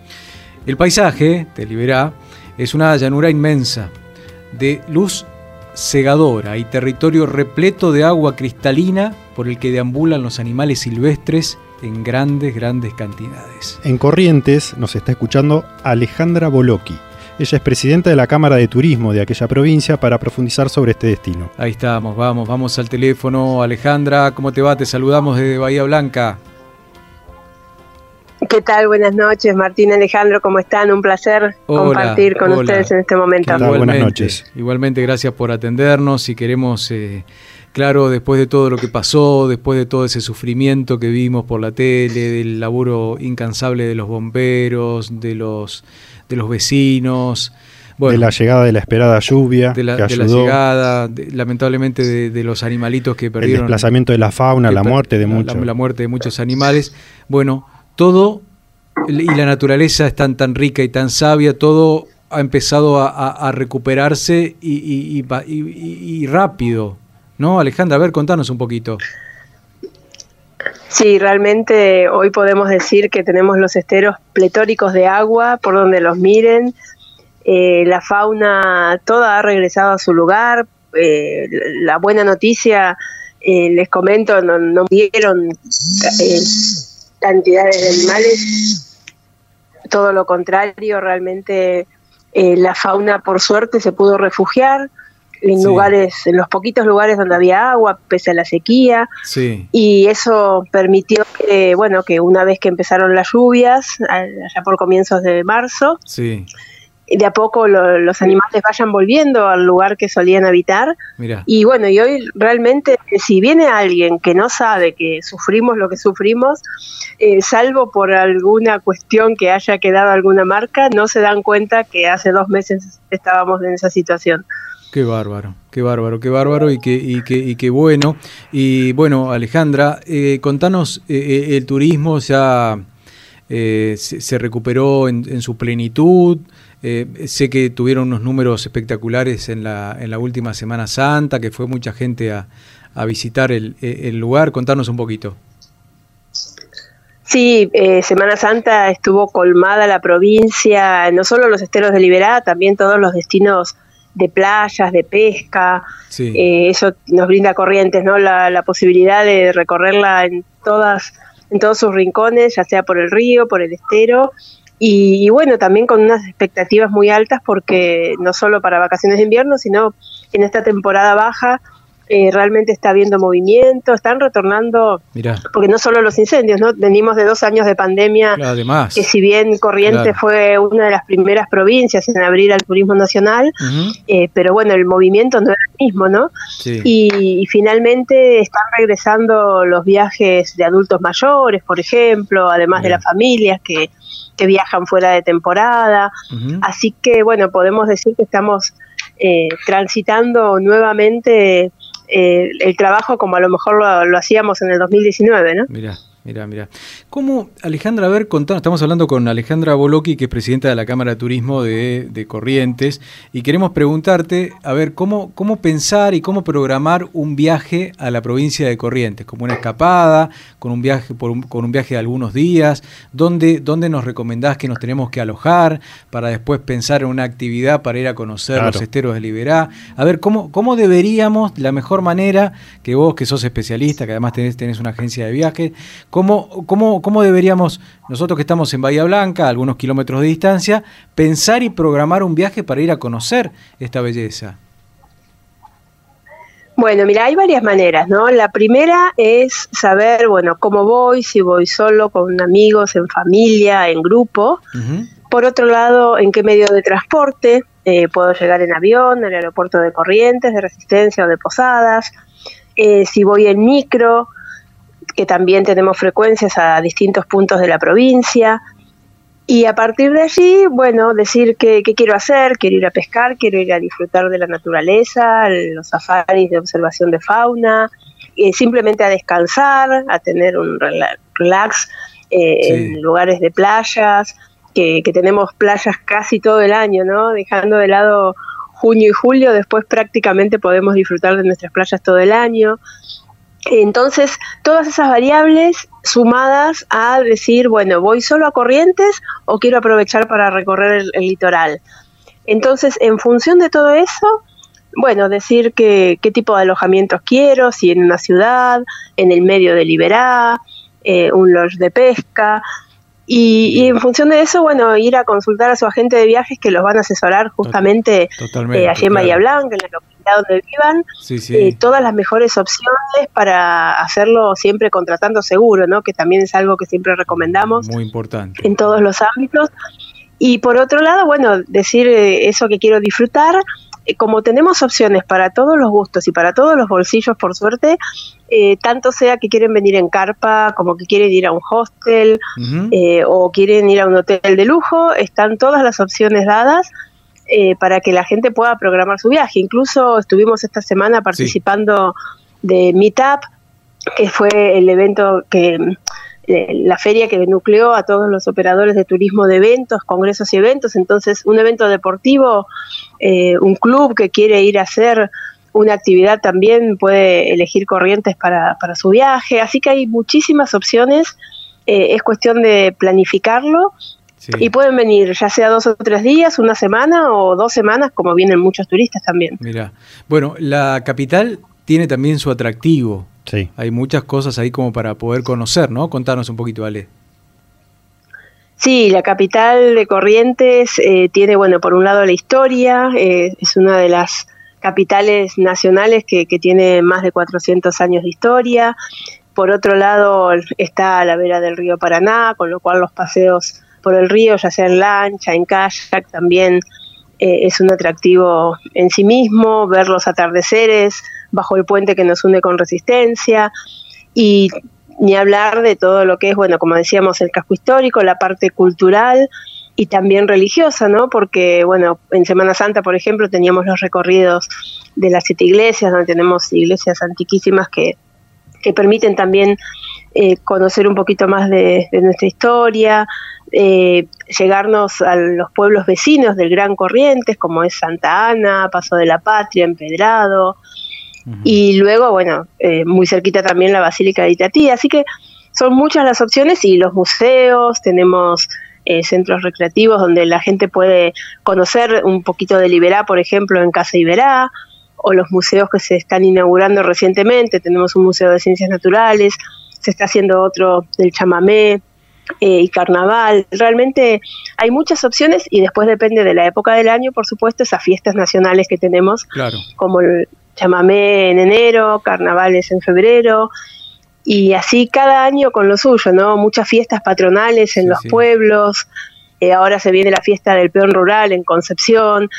El paisaje de Liberá es una llanura inmensa, de luz cegadora y territorio repleto de agua cristalina por el que deambulan los animales silvestres en grandes, grandes cantidades. En Corrientes nos está escuchando Alejandra Boloki. Ella es presidenta de la Cámara de Turismo de aquella provincia para profundizar sobre este destino. Ahí estamos, vamos, vamos al teléfono. Alejandra, ¿cómo te va? Te saludamos desde Bahía Blanca. ¿Qué tal? Buenas noches, Martín Alejandro, ¿cómo están? Un placer Hola, compartir con hola. ustedes en este momento. Igualmente, Buenas noches. Igualmente, gracias por atendernos y queremos, eh, claro, después de todo lo que pasó, después de todo ese sufrimiento que vimos por la tele, del laburo incansable de los bomberos, de los, de los vecinos, bueno, de la llegada de la esperada lluvia, de la, que de la ayudó, llegada, de- lamentablemente de, de los animalitos que el perdieron. desplazamiento de la fauna, la muerte de muchos. La, la muerte de muchos animales. Bueno, todo, y la naturaleza es tan, tan rica y tan sabia, todo ha empezado a, recuperarse y, y- y y- rápido. ¿No, Alejandra? A ver, contanos un poquito. Sí, realmente hoy podemos decir que tenemos los esteros pletóricos de agua por donde los miren. Eh, la fauna toda ha regresado a su lugar. Eh, la buena noticia, eh, les comento, no, no vieron cantidades de animales. Todo lo contrario, realmente eh, la fauna por suerte se pudo refugiar en Sí. lugares, en los poquitos lugares donde había agua, pese a la sequía Sí, y eso permitió que, bueno, que una vez que empezaron las lluvias, allá por comienzos de marzo, sí, de a poco lo- los animales vayan volviendo al lugar que solían habitar. mira. Y bueno, y hoy realmente, si viene alguien que no sabe que sufrimos lo que sufrimos, eh, salvo por alguna cuestión que haya quedado alguna marca, no se dan cuenta que hace dos meses estábamos en esa situación. Qué bárbaro, qué bárbaro, qué bárbaro y qué, y qué, y qué bueno. Y bueno, Alejandra, eh, contanos, eh, eh, el turismo ya eh, se, se recuperó en, en su plenitud. Eh, sé que tuvieron unos números espectaculares en la, en la última Semana Santa, que fue mucha gente a, a visitar el, eh, el lugar. Contanos un poquito. Sí, eh, Semana Santa estuvo colmada la provincia, no solo los esteros de Liberá, también todos los destinos de playas, de pesca. Sí, Eh, eso nos brinda Corrientes, ¿no? La, la posibilidad de recorrerla en todas, en todos sus rincones, ya sea por el río, por el estero. Y, y bueno, también con unas expectativas muy altas porque no solo para vacaciones de invierno, sino en esta temporada baja eh, realmente está habiendo movimiento, están retornando porque no solo los incendios, ¿no? Venimos de dos años de pandemia, además. que si bien Corrientes Claro. fue una de las primeras provincias en abrir al turismo nacional, eh, pero bueno, el movimiento no era el mismo, ¿no? sí, Y, y finalmente están regresando los viajes de adultos mayores, por ejemplo, además de las familias que, que viajan fuera de temporada. Así que, bueno, podemos decir que estamos eh, transitando nuevamente eh, el trabajo como a lo mejor lo, lo hacíamos en el 2019, ¿no? Mira, mira, mira. ¿Cómo, Alejandra, a ver, contanos, estamos hablando con Alejandra Boloki, que es presidenta de la Cámara de Turismo de, de Corrientes, y queremos preguntarte, a ver, ¿cómo, cómo pensar y cómo programar un viaje a la provincia de Corrientes, como una escapada, con un viaje, por un- con un viaje de algunos días, ¿dónde, ¿dónde nos recomendás que nos tenemos que alojar para después pensar en una actividad para ir a conocer Claro. los esteros de Liberá? A ver, ¿cómo, ¿cómo deberíamos, la mejor manera, que vos que sos especialista, que además tenés, tenés una agencia de viajes, ¿cómo, cómo, cómo deberíamos, nosotros que estamos en Bahía Blanca, a algunos kilómetros de distancia, pensar y programar un viaje para ir a conocer esta belleza? Bueno, mira, hay varias maneras, ¿no? La primera es saber, bueno, cómo voy, si voy solo, con amigos, en familia, en grupo. Por otro lado, en qué medio de transporte eh, puedo llegar en avión, al aeropuerto de Corrientes, de Resistencia o de Posadas. Eh, si voy en micro, que también tenemos frecuencias a distintos puntos de la provincia. Y a partir de allí, bueno, decir qué, qué quiero hacer, quiero ir a pescar, quiero ir a disfrutar de la naturaleza, los safaris de observación de fauna, eh, simplemente a descansar, a tener un rela- relax eh, Sí. en lugares de playas, que, que tenemos playas casi todo el año, ¿no? Dejando de lado junio y julio, después prácticamente podemos disfrutar de nuestras playas todo el año. Entonces, todas esas variables sumadas a decir, bueno, voy solo a Corrientes o quiero aprovechar para recorrer el, litoral. Entonces, en función de todo eso, bueno, decir que, qué tipo de alojamientos quiero, si en una ciudad, en el medio de Liberá, eh, un lodge de pesca. Y, y en función de eso, bueno, ir a consultar a su agente de viajes que los van a asesorar justamente eh, allí en claro. Bahía Blanca, en la localidad donde vivan, Sí, sí. eh, todas las mejores opciones para hacerlo siempre contratando seguro, ¿no? Que también es algo que siempre recomendamos Muy importante. en todos los ámbitos. Y por otro lado, bueno, decir eh, eso que quiero disfrutar, eh, como tenemos opciones para todos los gustos y para todos los bolsillos, por suerte, eh, tanto sea que quieren venir en carpa, como que quieren ir a un hostel eh, o quieren ir a un hotel de lujo, están todas las opciones dadas eh, para que la gente pueda programar su viaje. Incluso estuvimos esta semana participando de Meetup, que fue el evento que eh, la feria que nucleó a todos los operadores de turismo de eventos, congresos y eventos. Entonces, un evento deportivo, eh, un club que quiere ir a hacer una actividad también puede elegir corrientes para, para su viaje. Así que hay muchísimas opciones. Eh, es cuestión de planificarlo Sí. y pueden venir ya sea dos o tres días, una semana o dos semanas, como vienen muchos turistas también. Mira, bueno, la capital tiene también su atractivo. Sí. Hay muchas cosas ahí como para poder conocer, ¿no? Contanos un poquito, Ale. Sí, la capital de Corrientes eh, tiene, bueno, por un lado la historia, eh, es una de las capitales nacionales que, que tiene más de 400 años de historia. Por otro lado está a la vera del río Paraná, con lo cual los paseos por el río, ya sea en lancha, en kayak, también eh, es un atractivo en sí mismo, ver los atardeceres bajo el puente que nos une con resistencia y ni hablar de todo lo que es, bueno, como decíamos, el casco histórico, la parte cultural y también religiosa, ¿no? Porque, bueno, en Semana Santa, por ejemplo, teníamos los recorridos de las siete iglesias, donde tenemos iglesias antiquísimas que, que permiten también eh, conocer un poquito más de, de nuestra historia, eh, llegarnos a los pueblos vecinos del Gran Corrientes, como es Santa Ana, Paso de la Patria, Empedrado, y luego, bueno, eh, muy cerquita también la Basílica de Itatí. Así que son muchas las opciones y los museos, tenemos eh, centros recreativos donde la gente puede conocer un poquito de Liberá, por ejemplo, en Casa Iberá, o los museos que se están inaugurando recientemente. Tenemos un museo de ciencias naturales, se está haciendo otro del chamamé. eh, y carnaval, realmente hay muchas opciones y después depende de la época del año, por supuesto, esas fiestas nacionales que tenemos, Claro. como el chamamé en enero, carnavales en febrero, y así cada año con lo suyo, ¿no? Muchas fiestas patronales en Sí, los sí. pueblos, eh, ahora se viene la fiesta del peón rural en Concepción,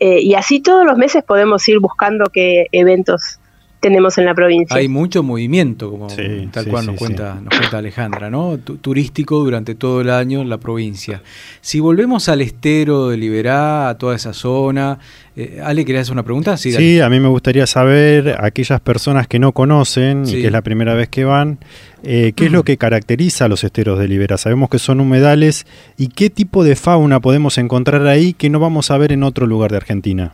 eh, y así todos los meses podemos ir buscando qué eventos tenemos en la provincia. Hay mucho movimiento, como Sí, tal sí, cual sí, nos, sí. cuenta, nos cuenta Alejandra, ¿no? Tu- turístico durante todo el año en la provincia. Si volvemos al estero de Liberá, a toda esa zona, eh, Ale, ¿querías hacer una pregunta? Sí, a mí me gustaría saber, aquellas personas que no conocen Sí. y que es la primera vez que van, eh, qué es lo que caracteriza a los esteros de Libera. Sabemos que son humedales y qué tipo de fauna podemos encontrar ahí que no vamos a ver en otro lugar de Argentina.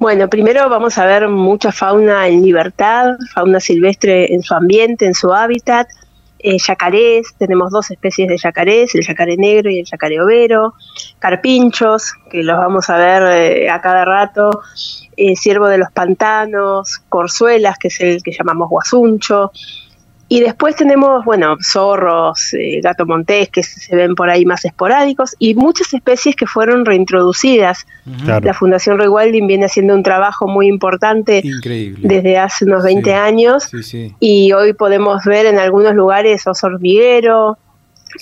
Bueno, primero vamos a ver mucha fauna en libertad, fauna silvestre en su ambiente, en su hábitat, eh, yacarés, tenemos dos especies de yacarés, el yacaré negro y el yacaré overo, carpinchos, que los vamos a ver eh, a cada rato, eh, ciervo de los pantanos, corzuelas, que es el que llamamos guasuncho, y después tenemos, bueno, zorros, eh, gato montés, que se ven por ahí más esporádicos, y muchas especies que fueron reintroducidas. Claro. La Fundación Roy Walding viene haciendo un trabajo muy importante Increíble. desde hace unos 20 Sí. años Sí, sí. y hoy podemos ver en algunos lugares oso hormiguero,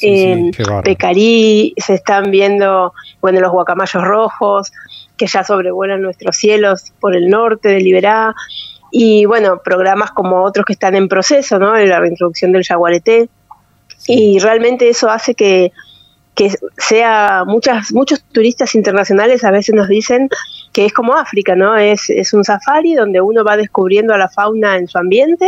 bárbaro. Pecarí, se están viendo, bueno, los guacamayos rojos, que ya sobrevuelan nuestros cielos por el norte de Liberá, y bueno, programas como otros que están en proceso, ¿no? La reintroducción del jaguareté, y realmente eso hace que, que sea muchas muchos turistas internacionales a veces nos dicen que es como África, ¿no? Es, es un safari donde uno va descubriendo a la fauna en su ambiente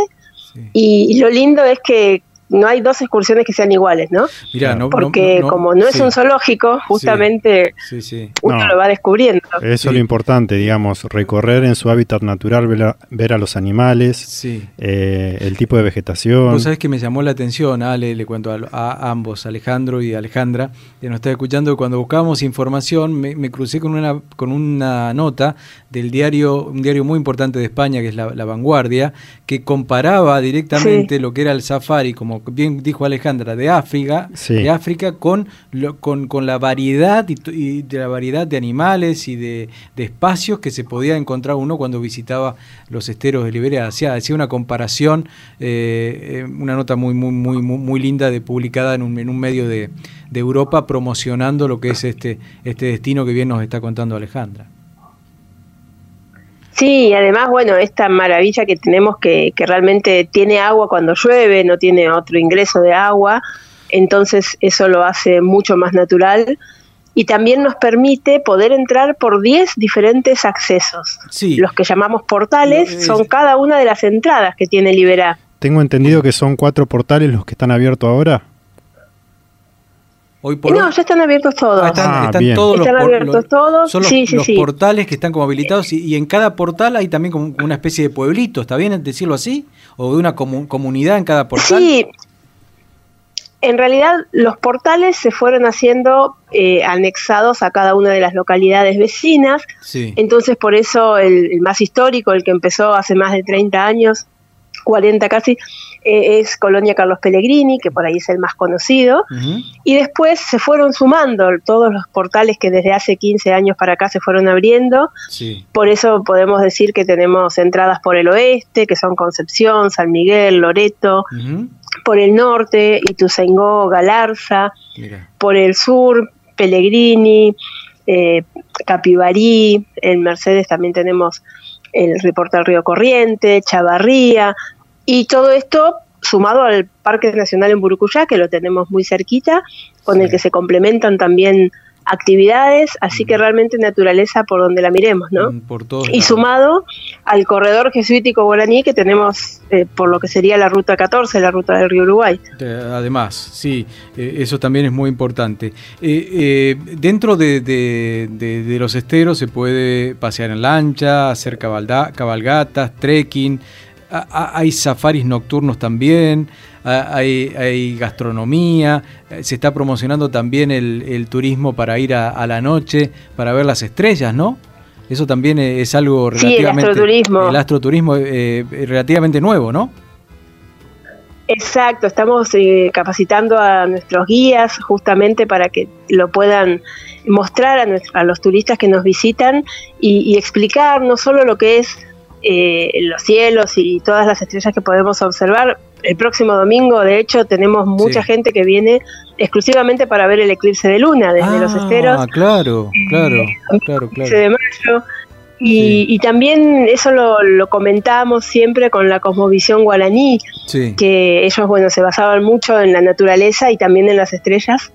Sí. y, y lo lindo es que no hay dos excursiones que sean iguales, ¿no? Mirá, no- Porque no- no- como no es sí. un zoológico, justamente Sí, sí. uno No. lo va descubriendo. Eso es lo importante, digamos, recorrer en su hábitat natural, ver a, ver a los animales, Sí. eh, el tipo de vegetación. Vos sabés que me llamó la atención, Ale, le cuento a, a ambos, Alejandro y Alejandra, que nos está escuchando, cuando buscábamos información me, me crucé con una, con una nota del diario, un diario muy importante de España, que es La, La Vanguardia, que comparaba directamente lo que era el safari, como bien dijo Alejandra, de África, Sí. de África con, lo- con, con la variedad y, de la variedad de animales y de, de espacios que se podía encontrar uno cuando visitaba los esteros de Liberia. Hacía, hacía una comparación, eh, eh, una nota muy, muy, muy, muy, muy linda de publicada en un, en un medio de, de Europa promocionando lo que es este, este destino que bien nos está contando Alejandra. Sí, y además, bueno, esta maravilla que tenemos que, que realmente tiene agua cuando llueve, no tiene otro ingreso de agua, entonces eso lo hace mucho más natural y también nos permite poder entrar por 10 diferentes accesos. Sí. Los que llamamos portales es- son cada una de las entradas que tiene Liberá. Tengo entendido que son cuatro portales los que están abiertos ahora. Hoy no, ya están abiertos todos. Ah, están, Ah, están todos Están los, abiertos los- todos, son los, sí, sí, los sí. portales que están como habilitados y, y en cada portal hay también como una especie de pueblito, ¿está bien decirlo así? ¿O de una comu- comunidad en cada portal? Sí, en realidad los portales se fueron haciendo eh, anexados a cada una de las localidades vecinas, Sí. entonces por eso el, el más histórico, el que empezó hace más de 30 años, 40 casi, eh, es Colonia Carlos Pellegrini, que por ahí es el más conocido, y después se fueron sumando todos los portales que desde hace 15 años para acá se fueron abriendo, Sí. por eso podemos decir que tenemos entradas por el oeste, que son Concepción, San Miguel, Loreto, por el norte, Ituzaingó, Galarza, Mira. por el sur, Pellegrini, eh, Capibarí, en Mercedes también tenemos el reporte al Río Corriente, Chavarría, y todo esto sumado al Parque Nacional en Burucuyá, que lo tenemos muy cerquita, con el que se complementan también actividades, así que realmente naturaleza por donde la miremos, ¿no? Por todos Y sumado al corredor jesuítico guaraní que tenemos eh, por lo que sería la ruta 14, la ruta del río Uruguay. Además, sí, eh, eso también es muy importante. Eh, eh, dentro de, de- de- de los esteros se puede pasear en lancha, hacer cabalda- cabalgatas, trekking, hay safaris nocturnos también, hay, hay gastronomía, eh, se está promocionando también el, el turismo para ir a, a la noche, para ver las estrellas, ¿no? Eso también eh, es algo Sí, el relativamente... astroturismo. El astroturismo eh, eh, relativamente nuevo, ¿no? Exacto, estamos eh, capacitando a nuestros guías justamente para que lo puedan mostrar a, nuestro- a los turistas que nos visitan y, y explicar no solo lo que es eh, los cielos y todas las estrellas que podemos observar. El próximo domingo, de hecho, tenemos mucha Sí. gente que viene exclusivamente para ver el eclipse de luna desde los esteros. Ah, claro, claro, claro, 15 claro. de mayo. Y, y también eso lo, lo comentamos siempre con la cosmovisión guaraní, Sí. que ellos, bueno, se basaban mucho en la naturaleza y también en las estrellas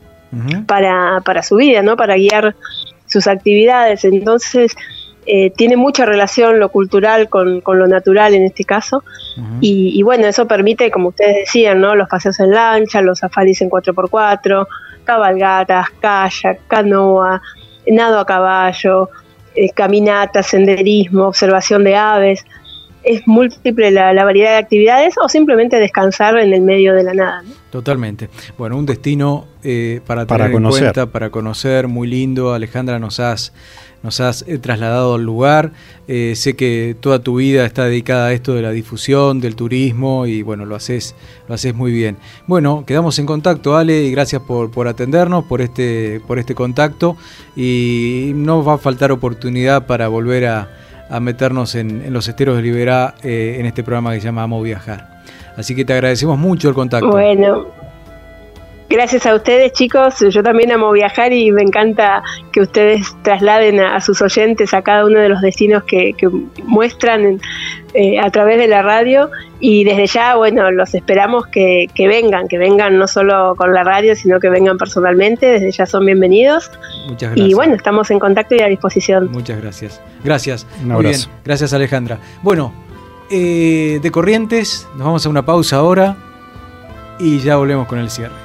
para, para su vida, ¿no? Para guiar sus actividades. Entonces, eh, tiene mucha relación lo cultural con, con lo natural en este caso. y, y bueno, eso permite, como ustedes decían, ¿no? Los paseos en lancha, los safaris en 4x4, cabalgatas, kayak, canoa, nado a caballo, eh, caminata, senderismo, observación de aves. Es múltiple la, la variedad de actividades o simplemente descansar en el medio de la nada. ¿no? Totalmente. Bueno, un destino eh, para tener Para en conocer. cuenta, para conocer, muy lindo. Alejandra, nos has, nos has eh, trasladado al lugar. Eh, sé que toda tu vida está dedicada a esto de la difusión, del turismo y bueno, lo haces, lo haces muy bien. Bueno, quedamos en contacto, Ale, y gracias por, por atendernos, por este, por este contacto y no va a faltar oportunidad para volver a, a meternos en, los esteros de Liberá eh, en este programa que se llama Amo Viajar. Así que te agradecemos mucho el contacto. Bueno, gracias a ustedes chicos, yo también amo viajar y me encanta que ustedes trasladen a, a sus oyentes a cada uno de los destinos que, que muestran en- eh, a través de la radio y desde ya, bueno, los esperamos que, que vengan, que vengan no solo con la radio, sino que vengan personalmente, desde ya son bienvenidos Muchas gracias. y bueno, estamos en contacto y a disposición. Muchas gracias. Gracias. Un Muy bien. abrazo. Gracias, Alejandra. Bueno, eh, de Corrientes, nos vamos a una pausa ahora. y ya volvemos con el cierre.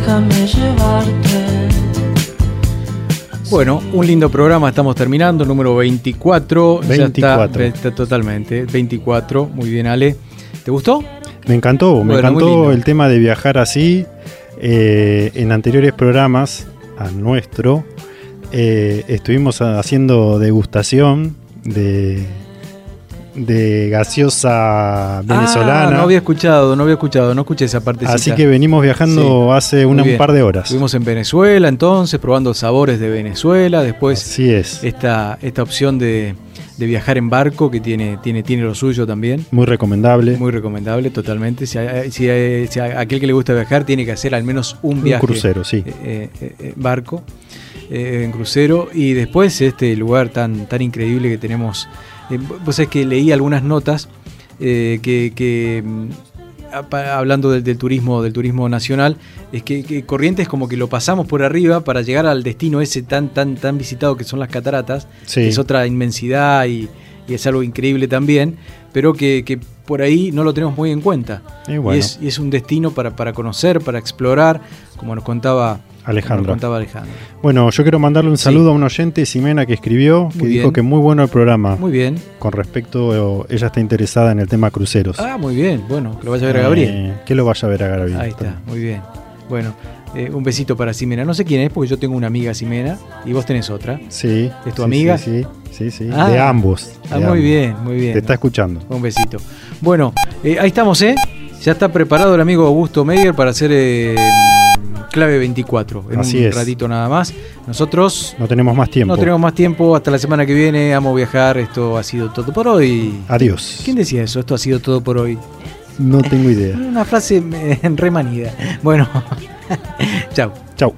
déjame llevarte. Bueno, un lindo programa, estamos terminando, número 24. 24. Ya está, está totalmente, 24, muy bien Ale. ¿Te gustó? Me encantó, me Bueno, encantó el tema de viajar así. Eh, en anteriores programas, a nuestro, eh, estuvimos haciendo degustación de, de gaseosa venezolana. Ah, no había escuchado, no había escuchado, no escuché esa parte. Así que venimos viajando hace una- un par de horas. Estuvimos en Venezuela entonces, probando sabores de Venezuela, después Así es. esta, esta opción de, de viajar en barco que tiene, tiene, tiene lo suyo también. Muy recomendable. Muy recomendable, totalmente. Si, si, si a aquel que le gusta viajar tiene que hacer al menos un Un viaje. crucero, sí. eh, eh, eh, barco, eh, en crucero. Y después este lugar tan, tan increíble que tenemos. Eh, vos sabés que leí algunas notas eh, que, que, mm, hablando del, del turismo, del turismo nacional, es que, que Corrientes como que lo pasamos por arriba para llegar al destino ese tan, tan, tan visitado que son las cataratas, Sí. que es otra inmensidad y, y es algo increíble también, pero que, que por ahí no lo tenemos muy en cuenta. Y bueno. es, y es un destino para, para conocer, para explorar, como nos contaba Alejandra. Alejandra. Bueno, yo quiero mandarle un Sí. saludo a un oyente, Ximena, que escribió, que dijo que muy bueno el programa. Muy bien. Con respecto, ella está interesada en el tema cruceros. Ah, muy bien. Bueno, que lo vaya a ver a Gabriel. Eh, que lo vaya a ver a Gabriel. Ahí está, muy bien. Bueno, eh, un besito para Ximena. No sé quién es, porque yo tengo una amiga Ximena y vos tenés otra. Sí. ¿Es tu sí, amiga? Sí, sí, sí. sí. Ah. de ambos. Ah, de muy ambos. bien, muy bien. Te está escuchando. Un besito. Bueno, eh, ahí estamos, ¿eh? Ya está preparado el amigo Augusto Meyer para hacer eh, clave 24. En Así un es. ratito nada más. Nosotros No tenemos más tiempo. no tenemos más tiempo. Hasta la semana que viene. Amo viajar. Esto ha sido todo por hoy. Adiós. ¿Quién decía eso? Esto ha sido todo por hoy. No tengo idea. Una frase remanida. Bueno, chao. Chau.